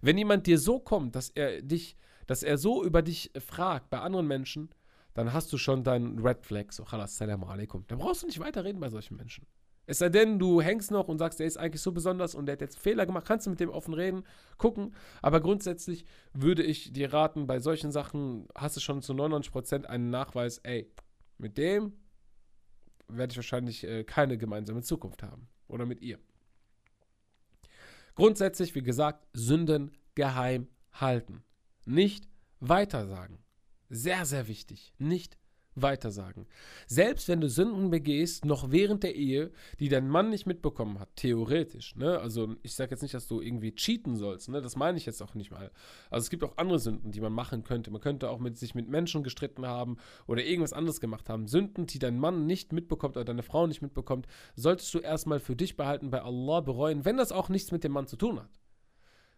[SPEAKER 1] Wenn jemand dir so kommt, dass er dich, dass er so über dich fragt bei anderen Menschen, dann hast du schon deinen Red Flag, so, salam alaikum. Da brauchst du nicht weiterreden bei solchen Menschen. Es sei denn, du hängst noch und sagst, der ist eigentlich so besonders und der hat jetzt Fehler gemacht, kannst du mit dem offen reden, gucken. Aber grundsätzlich würde ich dir raten, bei solchen Sachen hast du schon zu 99% einen Nachweis, ey, mit dem werde ich wahrscheinlich äh, keine gemeinsame Zukunft haben. Oder mit ihr. Grundsätzlich, wie gesagt, Sünden geheim halten. Nicht weitersagen. Sehr, sehr wichtig. Nicht weitersagen. Selbst wenn du Sünden begehst, noch während der Ehe, die dein Mann nicht mitbekommen hat, theoretisch, ne? Also ich sage jetzt nicht, dass du irgendwie cheaten sollst, ne? Das meine ich jetzt auch nicht mal. Also es gibt auch andere Sünden, die man machen könnte. Man könnte auch mit sich mit Menschen gestritten haben oder irgendwas anderes gemacht haben. Sünden, die dein Mann nicht mitbekommt oder deine Frau nicht mitbekommt, solltest du erstmal für dich behalten, bei Allah bereuen, wenn das auch nichts mit dem Mann zu tun hat.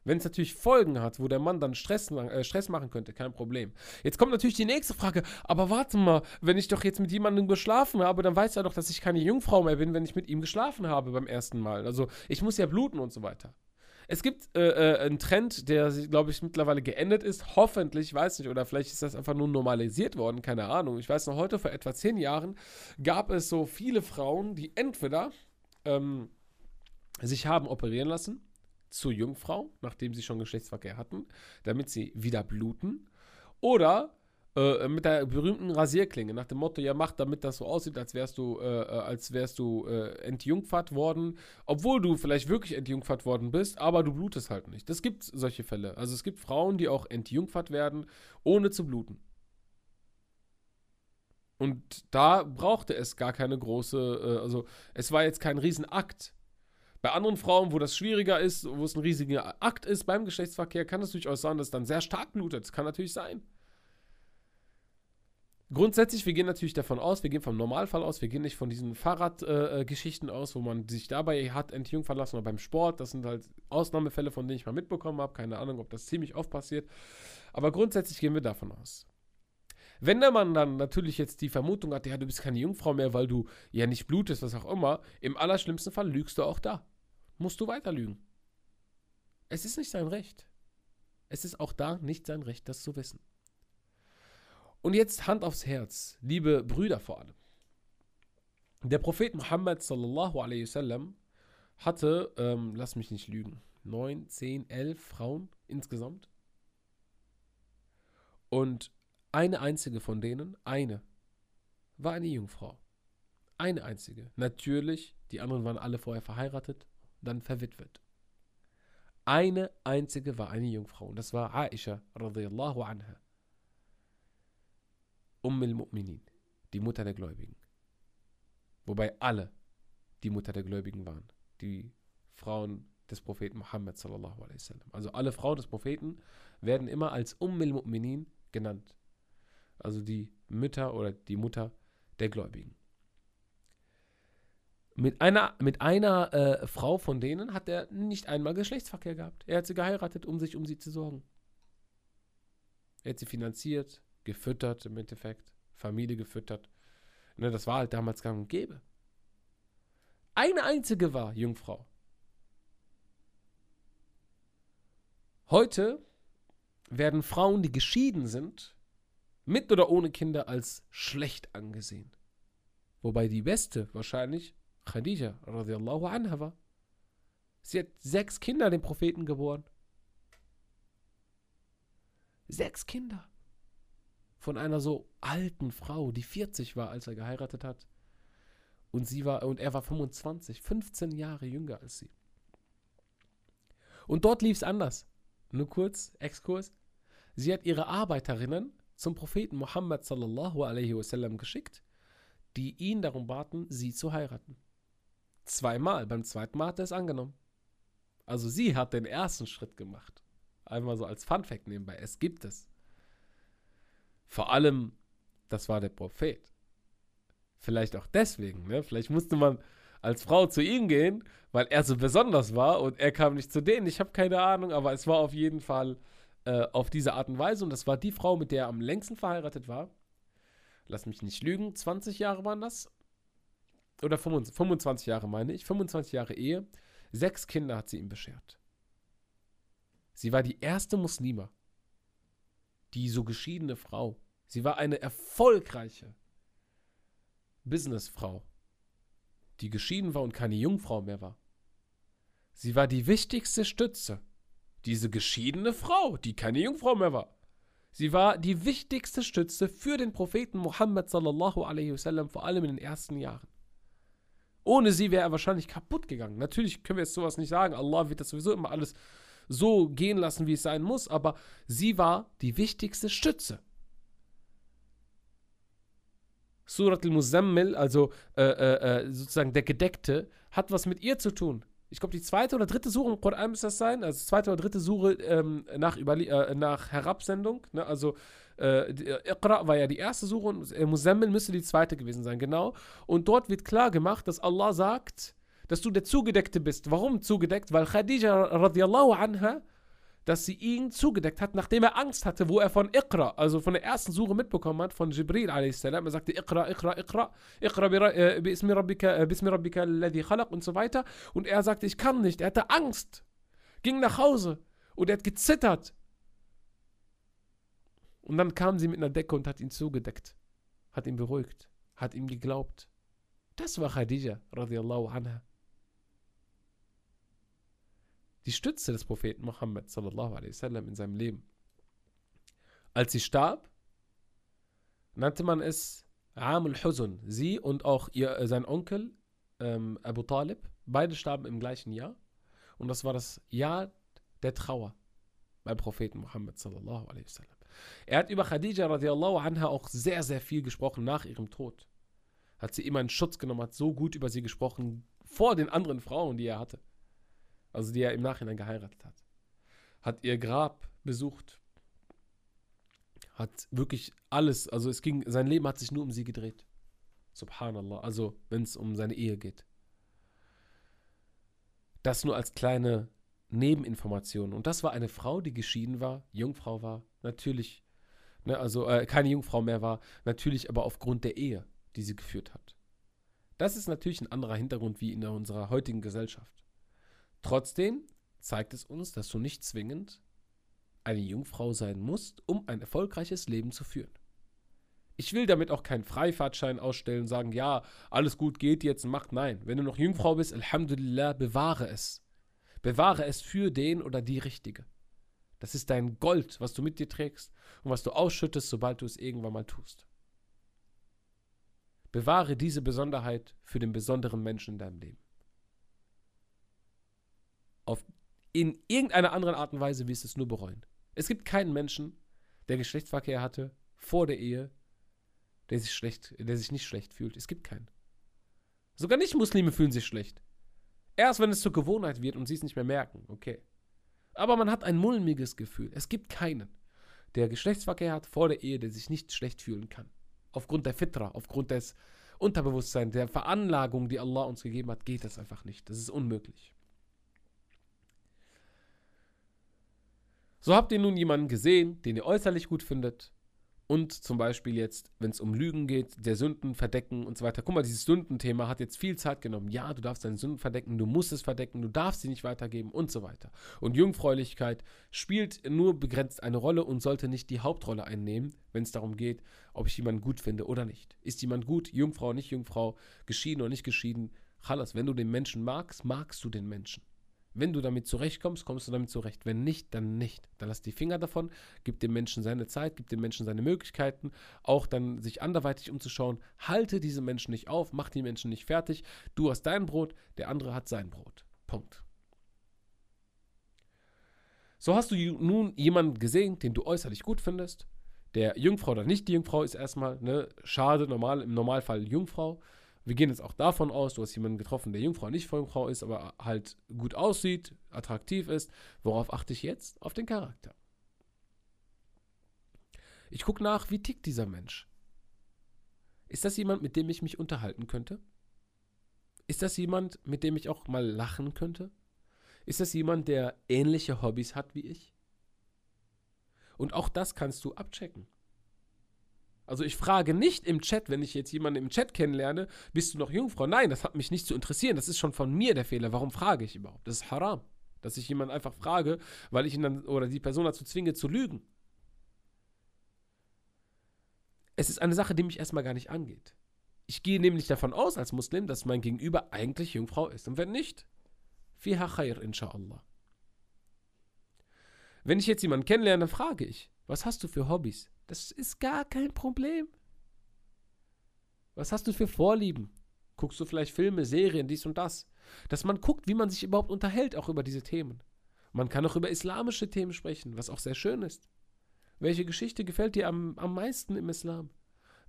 [SPEAKER 1] Wenn es natürlich Folgen hat, wo der Mann dann Stress, äh, Stress machen könnte, kein Problem. Jetzt kommt natürlich die nächste Frage, aber warte mal, wenn ich doch jetzt mit jemandem geschlafen habe, dann weiß er doch, dass ich keine Jungfrau mehr bin, wenn ich mit ihm geschlafen habe beim ersten Mal. Also ich muss ja bluten und so weiter. Es gibt äh, äh, einen Trend, der, glaube ich, mittlerweile geendet ist. Hoffentlich, weiß nicht, oder vielleicht ist das einfach nur normalisiert worden, keine Ahnung. Ich weiß noch, heute vor etwa zehn Jahren gab es so viele Frauen, die entweder ähm, sich haben operieren lassen zur Jungfrau, nachdem sie schon Geschlechtsverkehr hatten, damit sie wieder bluten. Oder äh, mit der berühmten Rasierklinge, nach dem Motto, ja, mach damit das so aussieht, als wärst du, äh, als wärst du äh, entjungfert worden, obwohl du vielleicht wirklich entjungfert worden bist, aber du blutest halt nicht. Das gibt solche Fälle. Also es gibt Frauen, die auch entjungfert werden, ohne zu bluten. Und da brauchte es gar keine große, äh, also es war jetzt kein Riesenakt, bei anderen Frauen, wo das schwieriger ist, wo es ein riesiger Akt ist beim Geschlechtsverkehr, kann es durchaus sein, dass es dann sehr stark blutet. Das kann natürlich sein. Grundsätzlich, wir gehen natürlich davon aus, wir gehen vom Normalfall aus, wir gehen nicht von diesen Fahrradgeschichten äh, aus, wo man sich dabei hat entjungfern lassen oder beim Sport. Das sind halt Ausnahmefälle, von denen ich mal mitbekommen habe. Keine Ahnung, ob das ziemlich oft passiert. Aber grundsätzlich gehen wir davon aus. Wenn der Mann dann natürlich jetzt die Vermutung hat, ja, du bist keine Jungfrau mehr, weil du ja nicht blutest, was auch immer, im allerschlimmsten Fall lügst du auch da musst du weiter lügen. Es ist nicht sein Recht. Es ist auch da nicht sein Recht, das zu wissen. Und jetzt Hand aufs Herz, liebe Brüder vor allem. Der Prophet Muhammad sallallahu alaihi wasallam hatte, ähm, lass mich nicht lügen, neun, zehn, elf Frauen insgesamt. Und eine einzige von denen, eine, war eine Jungfrau. Eine einzige. Natürlich, die anderen waren alle vorher verheiratet dann verwitwet. Eine einzige war eine Jungfrau und das war Aisha radiyallahu anha. Umm al-Mu'minin, die Mutter der Gläubigen. Wobei alle die Mutter der Gläubigen waren. Die Frauen des Propheten Muhammad sallallahu alaihi wasallam. Also alle Frauen des Propheten werden immer als Umm al-Mu'minin genannt. Also die Mütter oder die Mutter der Gläubigen. Mit einer, mit einer äh, Frau von denen hat er nicht einmal Geschlechtsverkehr gehabt. Er hat sie geheiratet, um sich um sie zu sorgen. Er hat sie finanziert, gefüttert im Endeffekt, Familie gefüttert. Ne, das war halt damals gang und gäbe. Eine einzige war Jungfrau. Heute werden Frauen, die geschieden sind, mit oder ohne Kinder als schlecht angesehen. Wobei die beste wahrscheinlich Khadija radiallahu anha war. Sie hat sechs Kinder dem Propheten geboren. Sechs Kinder. Von einer so alten Frau, die 40 war, als er geheiratet hat. Und sie war, und er war 25, 15 Jahre jünger als sie. Und dort lief es anders. Nur kurz, Exkurs. Sie hat ihre Arbeiterinnen zum Propheten Muhammad sallallahu alaihi wasallam geschickt, die ihn darum baten, sie zu heiraten. Zweimal. Beim zweiten Mal hat er es angenommen. Also sie hat den ersten Schritt gemacht. Einmal so als Fun Fact nebenbei. Es gibt es. Vor allem, das war der Prophet. Vielleicht auch deswegen, ne? Vielleicht musste man als Frau zu ihm gehen, weil er so besonders war und er kam nicht zu denen. Ich habe keine Ahnung, aber es war auf jeden Fall äh, auf diese Art und Weise und das war die Frau, mit der er am längsten verheiratet war. Lass mich nicht lügen, 20 Jahre waren das oder 25 Jahre meine ich, 25 Jahre Ehe, sechs Kinder hat sie ihm beschert. Sie war die erste Muslima, die so geschiedene Frau. Sie war eine erfolgreiche Businessfrau, die geschieden war und keine Jungfrau mehr war. Sie war die wichtigste Stütze. Diese geschiedene Frau, die keine Jungfrau mehr war. Sie war die wichtigste Stütze für den Propheten Muhammad sallallahu alaihi wasallam, vor allem in den ersten Jahren. Ohne sie wäre er wahrscheinlich kaputt gegangen. Natürlich können wir jetzt sowas nicht sagen. Allah wird das sowieso immer alles so gehen lassen, wie es sein muss, aber sie war die wichtigste Stütze. Surat al-Muzammil, also äh, äh, äh, sozusagen der Gedeckte, hat was mit ihr zu tun. Ich glaube, die zweite oder dritte Suche im Koran müsste das sein. Also zweite oder dritte Suche ähm, nach, äh, nach Herabsendung. Ne? Also äh, äh, Iqra war ja die erste Suche und äh, Muzammil müsste die zweite gewesen sein, genau. Und dort wird klar gemacht, dass Allah sagt, dass du der Zugedeckte bist. Warum zugedeckt? Weil Khadija radiallahu anha, dass sie ihn zugedeckt hat, nachdem er Angst hatte, wo er von Iqra, also von der ersten Suche mitbekommen hat, von Jibril a.s. Er sagte Iqra, Iqra, Iqra, Iqra äh, bismi rabbika, äh, bismi rabbika alladhi khalaq und so weiter. Und er sagte, ich kann nicht. Er hatte Angst. Ging nach Hause und er hat gezittert. Und dann kam sie mit einer Decke und hat ihn zugedeckt, hat ihn beruhigt, hat ihm geglaubt. Das war Khadija radiallahu anha. Die Stütze des Propheten wasallam in seinem Leben. Als sie starb, nannte man es Amul Huzun. Sie und auch ihr, äh, sein Onkel ähm, Abu Talib, beide starben im gleichen Jahr. Und das war das Jahr der Trauer beim Propheten wasallam. Er hat über Khadija radiallahu anha auch sehr, sehr viel gesprochen nach ihrem Tod. Hat sie immer in Schutz genommen, hat so gut über sie gesprochen vor den anderen Frauen, die er hatte. Also die er im Nachhinein geheiratet hat. Hat ihr Grab besucht. Hat wirklich alles, also es ging, sein Leben hat sich nur um sie gedreht. Subhanallah. Also, wenn es um seine Ehe geht. Das nur als kleine Nebeninformation. Und das war eine Frau, die geschieden war, Jungfrau war, natürlich, ne, also äh, keine Jungfrau mehr war, natürlich aber aufgrund der Ehe, die sie geführt hat. Das ist natürlich ein anderer Hintergrund wie in unserer heutigen Gesellschaft. Trotzdem zeigt es uns, dass du nicht zwingend eine Jungfrau sein musst, um ein erfolgreiches Leben zu führen. Ich will damit auch keinen Freifahrtschein ausstellen, sagen, ja, alles gut geht jetzt, macht nein. Wenn du noch Jungfrau bist, Alhamdulillah, bewahre es. Bewahre es für den oder die Richtige. Das ist dein Gold, was du mit dir trägst und was du ausschüttest, sobald du es irgendwann mal tust. Bewahre diese Besonderheit für den besonderen Menschen in deinem Leben. Auf, in irgendeiner anderen Art und Weise wirst du es nur bereuen. Es gibt keinen Menschen, der Geschlechtsverkehr hatte vor der Ehe, der sich, schlecht, der sich nicht schlecht fühlt. Es gibt keinen. Sogar Nicht-Muslime fühlen sich schlecht. Erst wenn es zur Gewohnheit wird und sie es nicht mehr merken, okay. Aber man hat ein mulmiges Gefühl. Es gibt keinen, der Geschlechtsverkehr hat vor der Ehe, der sich nicht schlecht fühlen kann. Aufgrund der Fitra, aufgrund des Unterbewusstseins, der Veranlagung, die Allah uns gegeben hat, geht das einfach nicht. Das ist unmöglich. So habt ihr nun jemanden gesehen, den ihr äußerlich gut findet, und zum Beispiel jetzt, wenn es um Lügen geht, der Sünden verdecken und so weiter. Guck mal, dieses Sündenthema hat jetzt viel Zeit genommen. Ja, du darfst deine Sünden verdecken, du musst es verdecken, du darfst sie nicht weitergeben und so weiter. Und Jungfräulichkeit spielt nur begrenzt eine Rolle und sollte nicht die Hauptrolle einnehmen, wenn es darum geht, ob ich jemanden gut finde oder nicht. Ist jemand gut, Jungfrau, nicht Jungfrau, geschieden oder nicht geschieden? Chalas, wenn du den Menschen magst, magst du den Menschen. Wenn du damit zurechtkommst, kommst du damit zurecht. Wenn nicht, dann nicht. Dann lass die Finger davon, gib dem Menschen seine Zeit, gib dem Menschen seine Möglichkeiten, auch dann sich anderweitig umzuschauen. Halte diese Menschen nicht auf, mach die Menschen nicht fertig. Du hast dein Brot, der andere hat sein Brot. Punkt. So hast du nun jemanden gesehen, den du äußerlich gut findest. Der Jungfrau oder nicht die Jungfrau ist erstmal, ne, schade, normal, im Normalfall Jungfrau. Wir gehen jetzt auch davon aus, du hast jemanden getroffen, der Jungfrau nicht Jungfrau ist, aber halt gut aussieht, attraktiv ist. Worauf achte ich jetzt? Auf den Charakter. Ich gucke nach, wie tickt dieser Mensch? Ist das jemand, mit dem ich mich unterhalten könnte? Ist das jemand, mit dem ich auch mal lachen könnte? Ist das jemand, der ähnliche Hobbys hat wie ich? Und auch das kannst du abchecken. Also ich frage nicht im Chat, wenn ich jetzt jemanden im Chat kennenlerne, bist du noch Jungfrau? Nein, das hat mich nicht zu interessieren. Das ist schon von mir der Fehler. Warum frage ich überhaupt? Das ist haram. Dass ich jemanden einfach frage, weil ich ihn dann oder die Person dazu zwinge zu lügen. Es ist eine Sache, die mich erstmal gar nicht angeht. Ich gehe nämlich davon aus als Muslim, dass mein Gegenüber eigentlich Jungfrau ist. Und wenn nicht, fiha khair, inshallah. Wenn ich jetzt jemanden kennenlerne, dann frage ich, was hast du für Hobbys? Das ist gar kein Problem. Was hast du für Vorlieben? Guckst du vielleicht Filme, Serien, dies und das? Dass man guckt, wie man sich überhaupt unterhält, auch über diese Themen. Man kann auch über islamische Themen sprechen, was auch sehr schön ist. Welche Geschichte gefällt dir am, am meisten im Islam?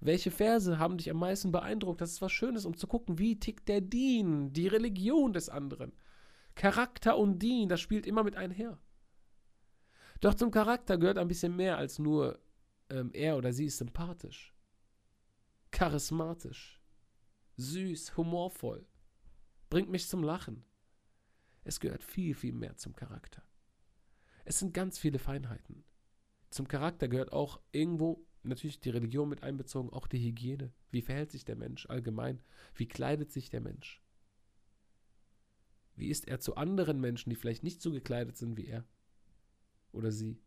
[SPEAKER 1] Welche Verse haben dich am meisten beeindruckt? Das ist was Schönes, um zu gucken, wie tickt der Dien, die Religion des anderen. Charakter und Dien, das spielt immer mit einher. Doch zum Charakter gehört ein bisschen mehr als nur ähm, er oder sie ist sympathisch, charismatisch, süß, humorvoll, bringt mich zum Lachen. Es gehört viel, viel mehr zum Charakter. Es sind ganz viele Feinheiten. Zum Charakter gehört auch irgendwo natürlich die Religion mit einbezogen, auch die Hygiene. Wie verhält sich der Mensch allgemein? Wie kleidet sich der Mensch? Wie ist er zu anderen Menschen, die vielleicht nicht so gekleidet sind wie er oder sie?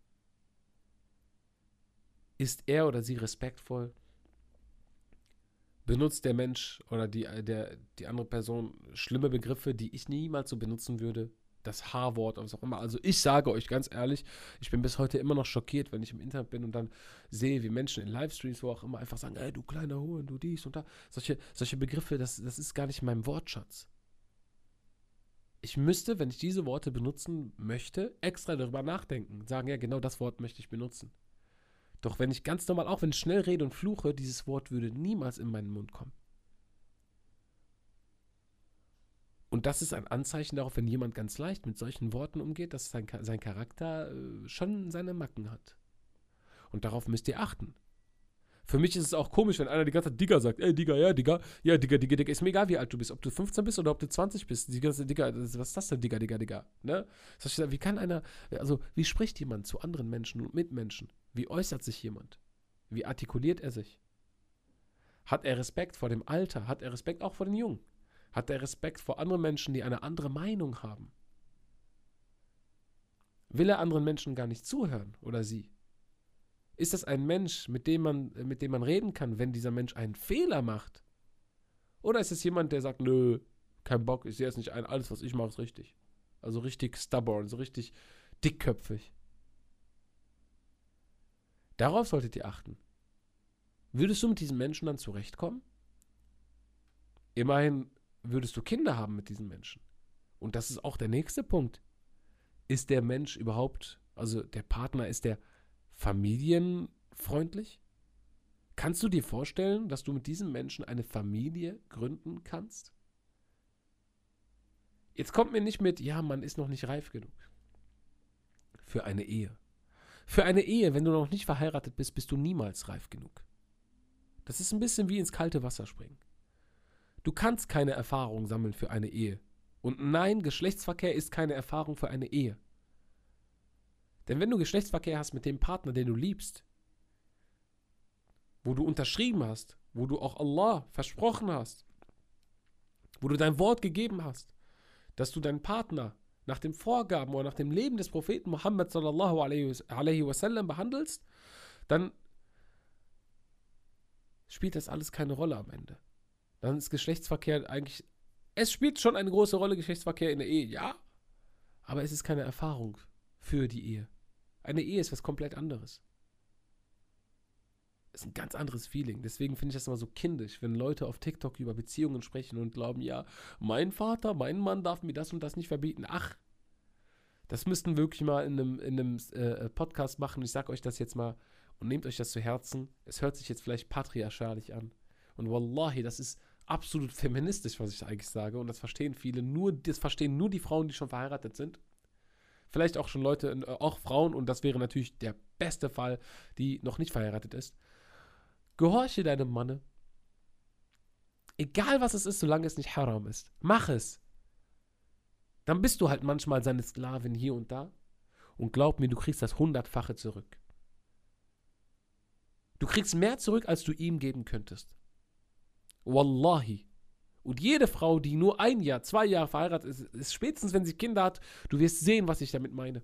[SPEAKER 1] Ist er oder sie respektvoll? Benutzt der Mensch oder die, der, die andere Person schlimme Begriffe, die ich niemals so benutzen würde? Das H-Wort, was auch immer. Also ich sage euch ganz ehrlich, ich bin bis heute immer noch schockiert, wenn ich im Internet bin und dann sehe, wie Menschen in Livestreams, wo auch immer einfach sagen, ey, du kleiner Huren, du dies und da. Solche, solche Begriffe, das, das ist gar nicht in meinem Wortschatz. Ich müsste, wenn ich diese Worte benutzen möchte, extra darüber nachdenken. Sagen, ja, genau das Wort möchte ich benutzen. Doch wenn ich ganz normal, auch wenn ich schnell rede und fluche, dieses Wort würde niemals in meinen Mund kommen. Und das ist ein Anzeichen darauf, wenn jemand ganz leicht mit solchen Worten umgeht, dass sein, sein Charakter äh, schon seine Macken hat. Und darauf müsst ihr achten. Für mich ist es auch komisch, wenn einer die ganze Zeit Digger sagt. Ey, Digger, ja, Digger. Ja, Digger, Digger, Digger. Ist mir egal, wie alt du bist. Ob du 15 bist oder ob du 20 bist. Die ganze Digger, was ist das denn, Digger, Digger, Digger? Ne? Wie kann einer, also, wie spricht jemand zu anderen Menschen und Mitmenschen? Wie äußert sich jemand? Wie artikuliert er sich? Hat er Respekt vor dem Alter? Hat er Respekt auch vor den Jungen? Hat er Respekt vor anderen Menschen, die eine andere Meinung haben? Will er anderen Menschen gar nicht zuhören oder sie? Ist das ein Mensch, mit dem man, mit dem man reden kann, wenn dieser Mensch einen Fehler macht? Oder ist es jemand, der sagt, nö, kein Bock, ich sehe es nicht ein, alles, was ich mache, ist richtig. Also richtig stubborn, so richtig dickköpfig. Darauf solltet ihr achten. Würdest du mit diesen Menschen dann zurechtkommen? Immerhin würdest du Kinder haben mit diesen Menschen. Und das ist auch der nächste Punkt. Ist der Mensch überhaupt, also der Partner, ist der familienfreundlich? Kannst du dir vorstellen, dass du mit diesem Menschen eine Familie gründen kannst? Jetzt kommt mir nicht mit, ja, man ist noch nicht reif genug für eine Ehe. Für eine Ehe, wenn du noch nicht verheiratet bist, bist du niemals reif genug. Das ist ein bisschen wie ins kalte Wasser springen. Du kannst keine Erfahrung sammeln für eine Ehe. Und nein, Geschlechtsverkehr ist keine Erfahrung für eine Ehe. Denn wenn du Geschlechtsverkehr hast mit dem Partner, den du liebst, wo du unterschrieben hast, wo du auch Allah versprochen hast, wo du dein Wort gegeben hast, dass du deinen Partner nach den Vorgaben oder nach dem Leben des Propheten Muhammad sallallahu alaihi wasallam behandelst, dann spielt das alles keine Rolle am Ende. Dann ist Geschlechtsverkehr eigentlich, es spielt schon eine große Rolle, Geschlechtsverkehr in der Ehe, ja, aber es ist keine Erfahrung für die Ehe. Eine Ehe ist was komplett anderes. Ist ein ganz anderes Feeling. Deswegen finde ich das immer so kindisch, wenn Leute auf TikTok über Beziehungen sprechen und glauben, ja, mein Vater, mein Mann darf mir das und das nicht verbieten. Ach, das müssten wir wirklich mal in einem, in einem äh, Podcast machen. Ich sage euch das jetzt mal und nehmt euch das zu Herzen. Es hört sich jetzt vielleicht patriarchalisch an. Und wallahi, das ist absolut feministisch, was ich eigentlich sage. Und das verstehen viele nur, das verstehen nur die Frauen, die schon verheiratet sind vielleicht auch schon Leute, äh, auch Frauen, und das wäre natürlich der beste Fall, die noch nicht verheiratet ist. Gehorche deinem Manne. Egal was es ist, solange es nicht haram ist. Mach es. Dann bist du halt manchmal seine Sklavin hier und da. Und glaub mir, du kriegst das hundertfache zurück. Du kriegst mehr zurück, als du ihm geben könntest. Wallahi. Und jede Frau, die nur ein Jahr, zwei Jahre verheiratet ist, ist spätestens, wenn sie Kinder hat, du wirst sehen, was ich damit meine.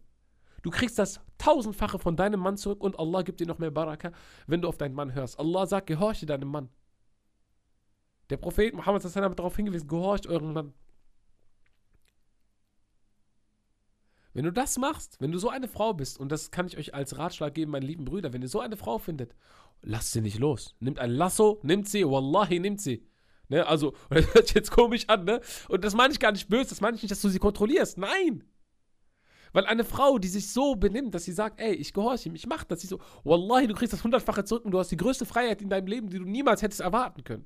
[SPEAKER 1] Du kriegst das tausendfache von deinem Mann zurück und Allah gibt dir noch mehr Baraka, wenn du auf deinen Mann hörst. Allah sagt, gehorche deinem Mann. Der Prophet Muhammad hat darauf hingewiesen, gehorcht euren Mann. Wenn du das machst, wenn du so eine Frau bist, und das kann ich euch als Ratschlag geben, meine lieben Brüder, wenn ihr so eine Frau findet, lasst sie nicht los. Nimmt ein Lasso, nimmt sie, Wallahi, nimmt sie. Ne, also, das hört sich jetzt komisch an, ne? Und das meine ich gar nicht böse, das meine ich nicht, dass du sie kontrollierst. Nein! Weil eine Frau, die sich so benimmt, dass sie sagt, ey, ich gehorche ihm, ich mach das, sie so, Wallahi, du kriegst das hundertfache zurück und du hast die größte Freiheit in deinem Leben, die du niemals hättest erwarten können.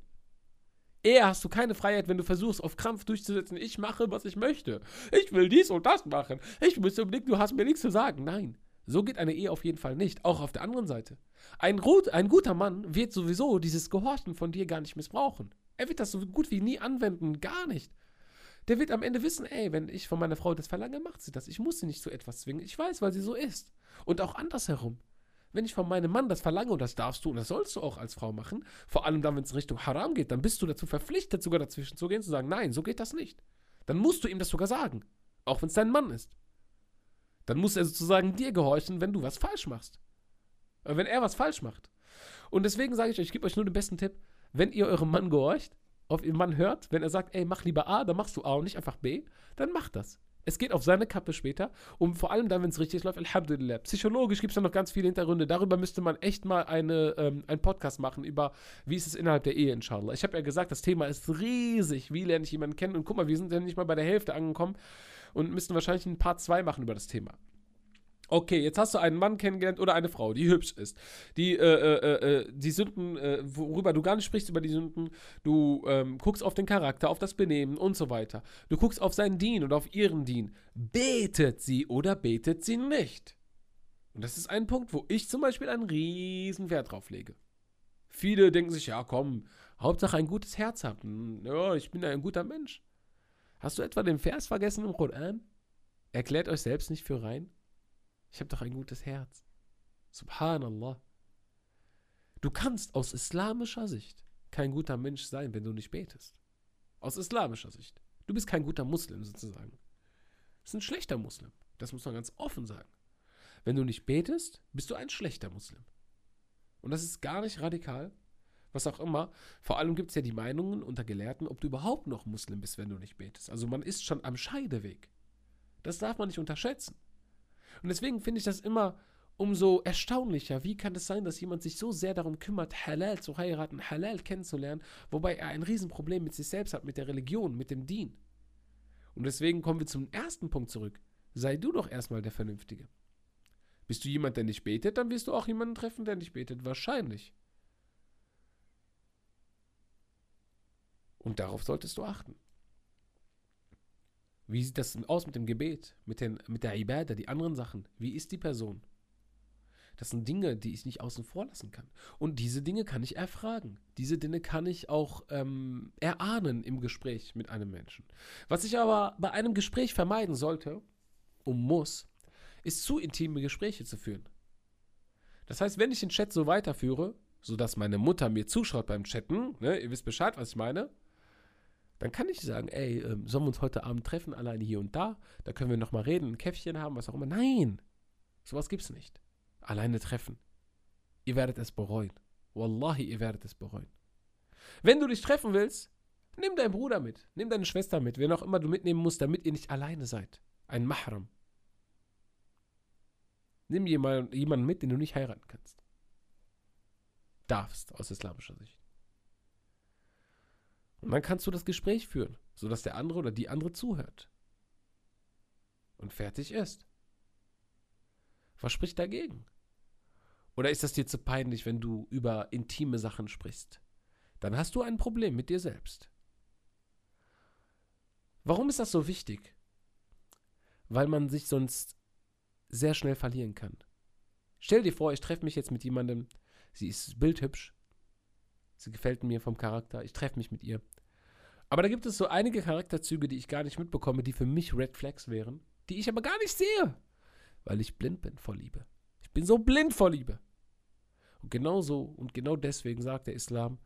[SPEAKER 1] Eher hast du keine Freiheit, wenn du versuchst, auf Krampf durchzusetzen, ich mache, was ich möchte. Ich will dies und das machen. Ich muss unbedingt, du hast mir nichts zu sagen. Nein. So geht eine Ehe auf jeden Fall nicht. Auch auf der anderen Seite. Ein, ein guter Mann wird sowieso dieses Gehorchen von dir gar nicht missbrauchen. Er wird das so gut wie nie anwenden. Gar nicht. Der wird am Ende wissen, ey, wenn ich von meiner Frau das verlange, macht sie das. Ich muss sie nicht zu etwas zwingen. Ich weiß, weil sie so ist. Und auch andersherum. Wenn ich von meinem Mann das verlange, und das darfst du und das sollst du auch als Frau machen, vor allem dann, wenn es in Richtung Haram geht, dann bist du dazu verpflichtet, sogar dazwischen zu gehen, zu sagen, nein, so geht das nicht. Dann musst du ihm das sogar sagen. Auch wenn es dein Mann ist. Dann muss er sozusagen dir gehorchen, wenn du was falsch machst. Äh, wenn er was falsch macht. Und deswegen sage ich euch, ich gebe euch nur den besten Tipp, wenn ihr eurem Mann gehorcht, auf ihren Mann hört, wenn er sagt, ey, mach lieber A, dann machst du A und nicht einfach B, dann mach das. Es geht auf seine Kappe später und vor allem dann, wenn es richtig läuft, Alhamdulillah. Psychologisch gibt es da noch ganz viele Hintergründe. Darüber müsste man echt mal eine, ähm, einen Podcast machen, über wie ist es innerhalb der Ehe, inshallah. Ich habe ja gesagt, das Thema ist riesig. Wie lerne ich jemanden kennen? Und guck mal, wir sind ja nicht mal bei der Hälfte angekommen und müssten wahrscheinlich ein Part 2 machen über das Thema. Okay, jetzt hast du einen Mann kennengelernt oder eine Frau, die hübsch ist, die äh, äh, äh, die Sünden, äh, worüber du gar nicht sprichst über die Sünden, du ähm, guckst auf den Charakter, auf das Benehmen und so weiter. Du guckst auf seinen Dien und auf ihren Dien. Betet sie oder betet sie nicht? Und das ist ein Punkt, wo ich zum Beispiel einen riesen Wert drauf lege. Viele denken sich, ja komm, Hauptsache ein gutes Herz haben. Ja, ich bin ein guter Mensch. Hast du etwa den Vers vergessen im Koran? Erklärt euch selbst nicht für rein. Ich habe doch ein gutes Herz. Subhanallah. Du kannst aus islamischer Sicht kein guter Mensch sein, wenn du nicht betest. Aus islamischer Sicht. Du bist kein guter Muslim sozusagen. Du bist ein schlechter Muslim. Das muss man ganz offen sagen. Wenn du nicht betest, bist du ein schlechter Muslim. Und das ist gar nicht radikal. Was auch immer. Vor allem gibt es ja die Meinungen unter Gelehrten, ob du überhaupt noch Muslim bist, wenn du nicht betest. Also man ist schon am Scheideweg. Das darf man nicht unterschätzen. Und deswegen finde ich das immer umso erstaunlicher. Wie kann es sein, dass jemand sich so sehr darum kümmert, Halal zu heiraten, Halal kennenzulernen, wobei er ein Riesenproblem mit sich selbst hat, mit der Religion, mit dem Dien. Und deswegen kommen wir zum ersten Punkt zurück. Sei du doch erstmal der Vernünftige. Bist du jemand, der nicht betet, dann wirst du auch jemanden treffen, der nicht betet. Wahrscheinlich. Und darauf solltest du achten. Wie sieht das aus mit dem Gebet, mit, den, mit der Ibadah, die anderen Sachen? Wie ist die Person? Das sind Dinge, die ich nicht außen vor lassen kann. Und diese Dinge kann ich erfragen. Diese Dinge kann ich auch ähm, erahnen im Gespräch mit einem Menschen. Was ich aber bei einem Gespräch vermeiden sollte und muss, ist zu intime Gespräche zu führen. Das heißt, wenn ich den Chat so weiterführe, sodass meine Mutter mir zuschaut beim Chatten, ne, ihr wisst Bescheid, was ich meine, dann kann ich sagen, ey, ähm, sollen wir uns heute Abend treffen, alleine hier und da? Da können wir nochmal reden, ein Käffchen haben, was auch immer. Nein, sowas gibt's nicht. Alleine treffen. Ihr werdet es bereuen. Wallahi, ihr werdet es bereuen. Wenn du dich treffen willst, nimm deinen Bruder mit, nimm deine Schwester mit, wen auch immer du mitnehmen musst, damit ihr nicht alleine seid. Ein Mahram. Nimm jemanden mit, den du nicht heiraten kannst. Darfst, aus islamischer Sicht. Und dann kannst du das Gespräch führen, sodass der andere oder die andere zuhört. Und fertig ist. Was spricht dagegen? Oder ist das dir zu peinlich, wenn du über intime Sachen sprichst? Dann hast du ein Problem mit dir selbst. Warum ist das so wichtig? Weil man sich sonst sehr schnell verlieren kann. Stell dir vor, ich treffe mich jetzt mit jemandem, sie ist bildhübsch, Sie gefällt mir vom Charakter. Ich treffe mich mit ihr. Aber da gibt es so einige Charakterzüge, die ich gar nicht mitbekomme, die für mich Red Flags wären, die ich aber gar nicht sehe, weil ich blind bin vor Liebe. Ich bin so blind vor Liebe. Und genau so und genau deswegen sagt der Islam,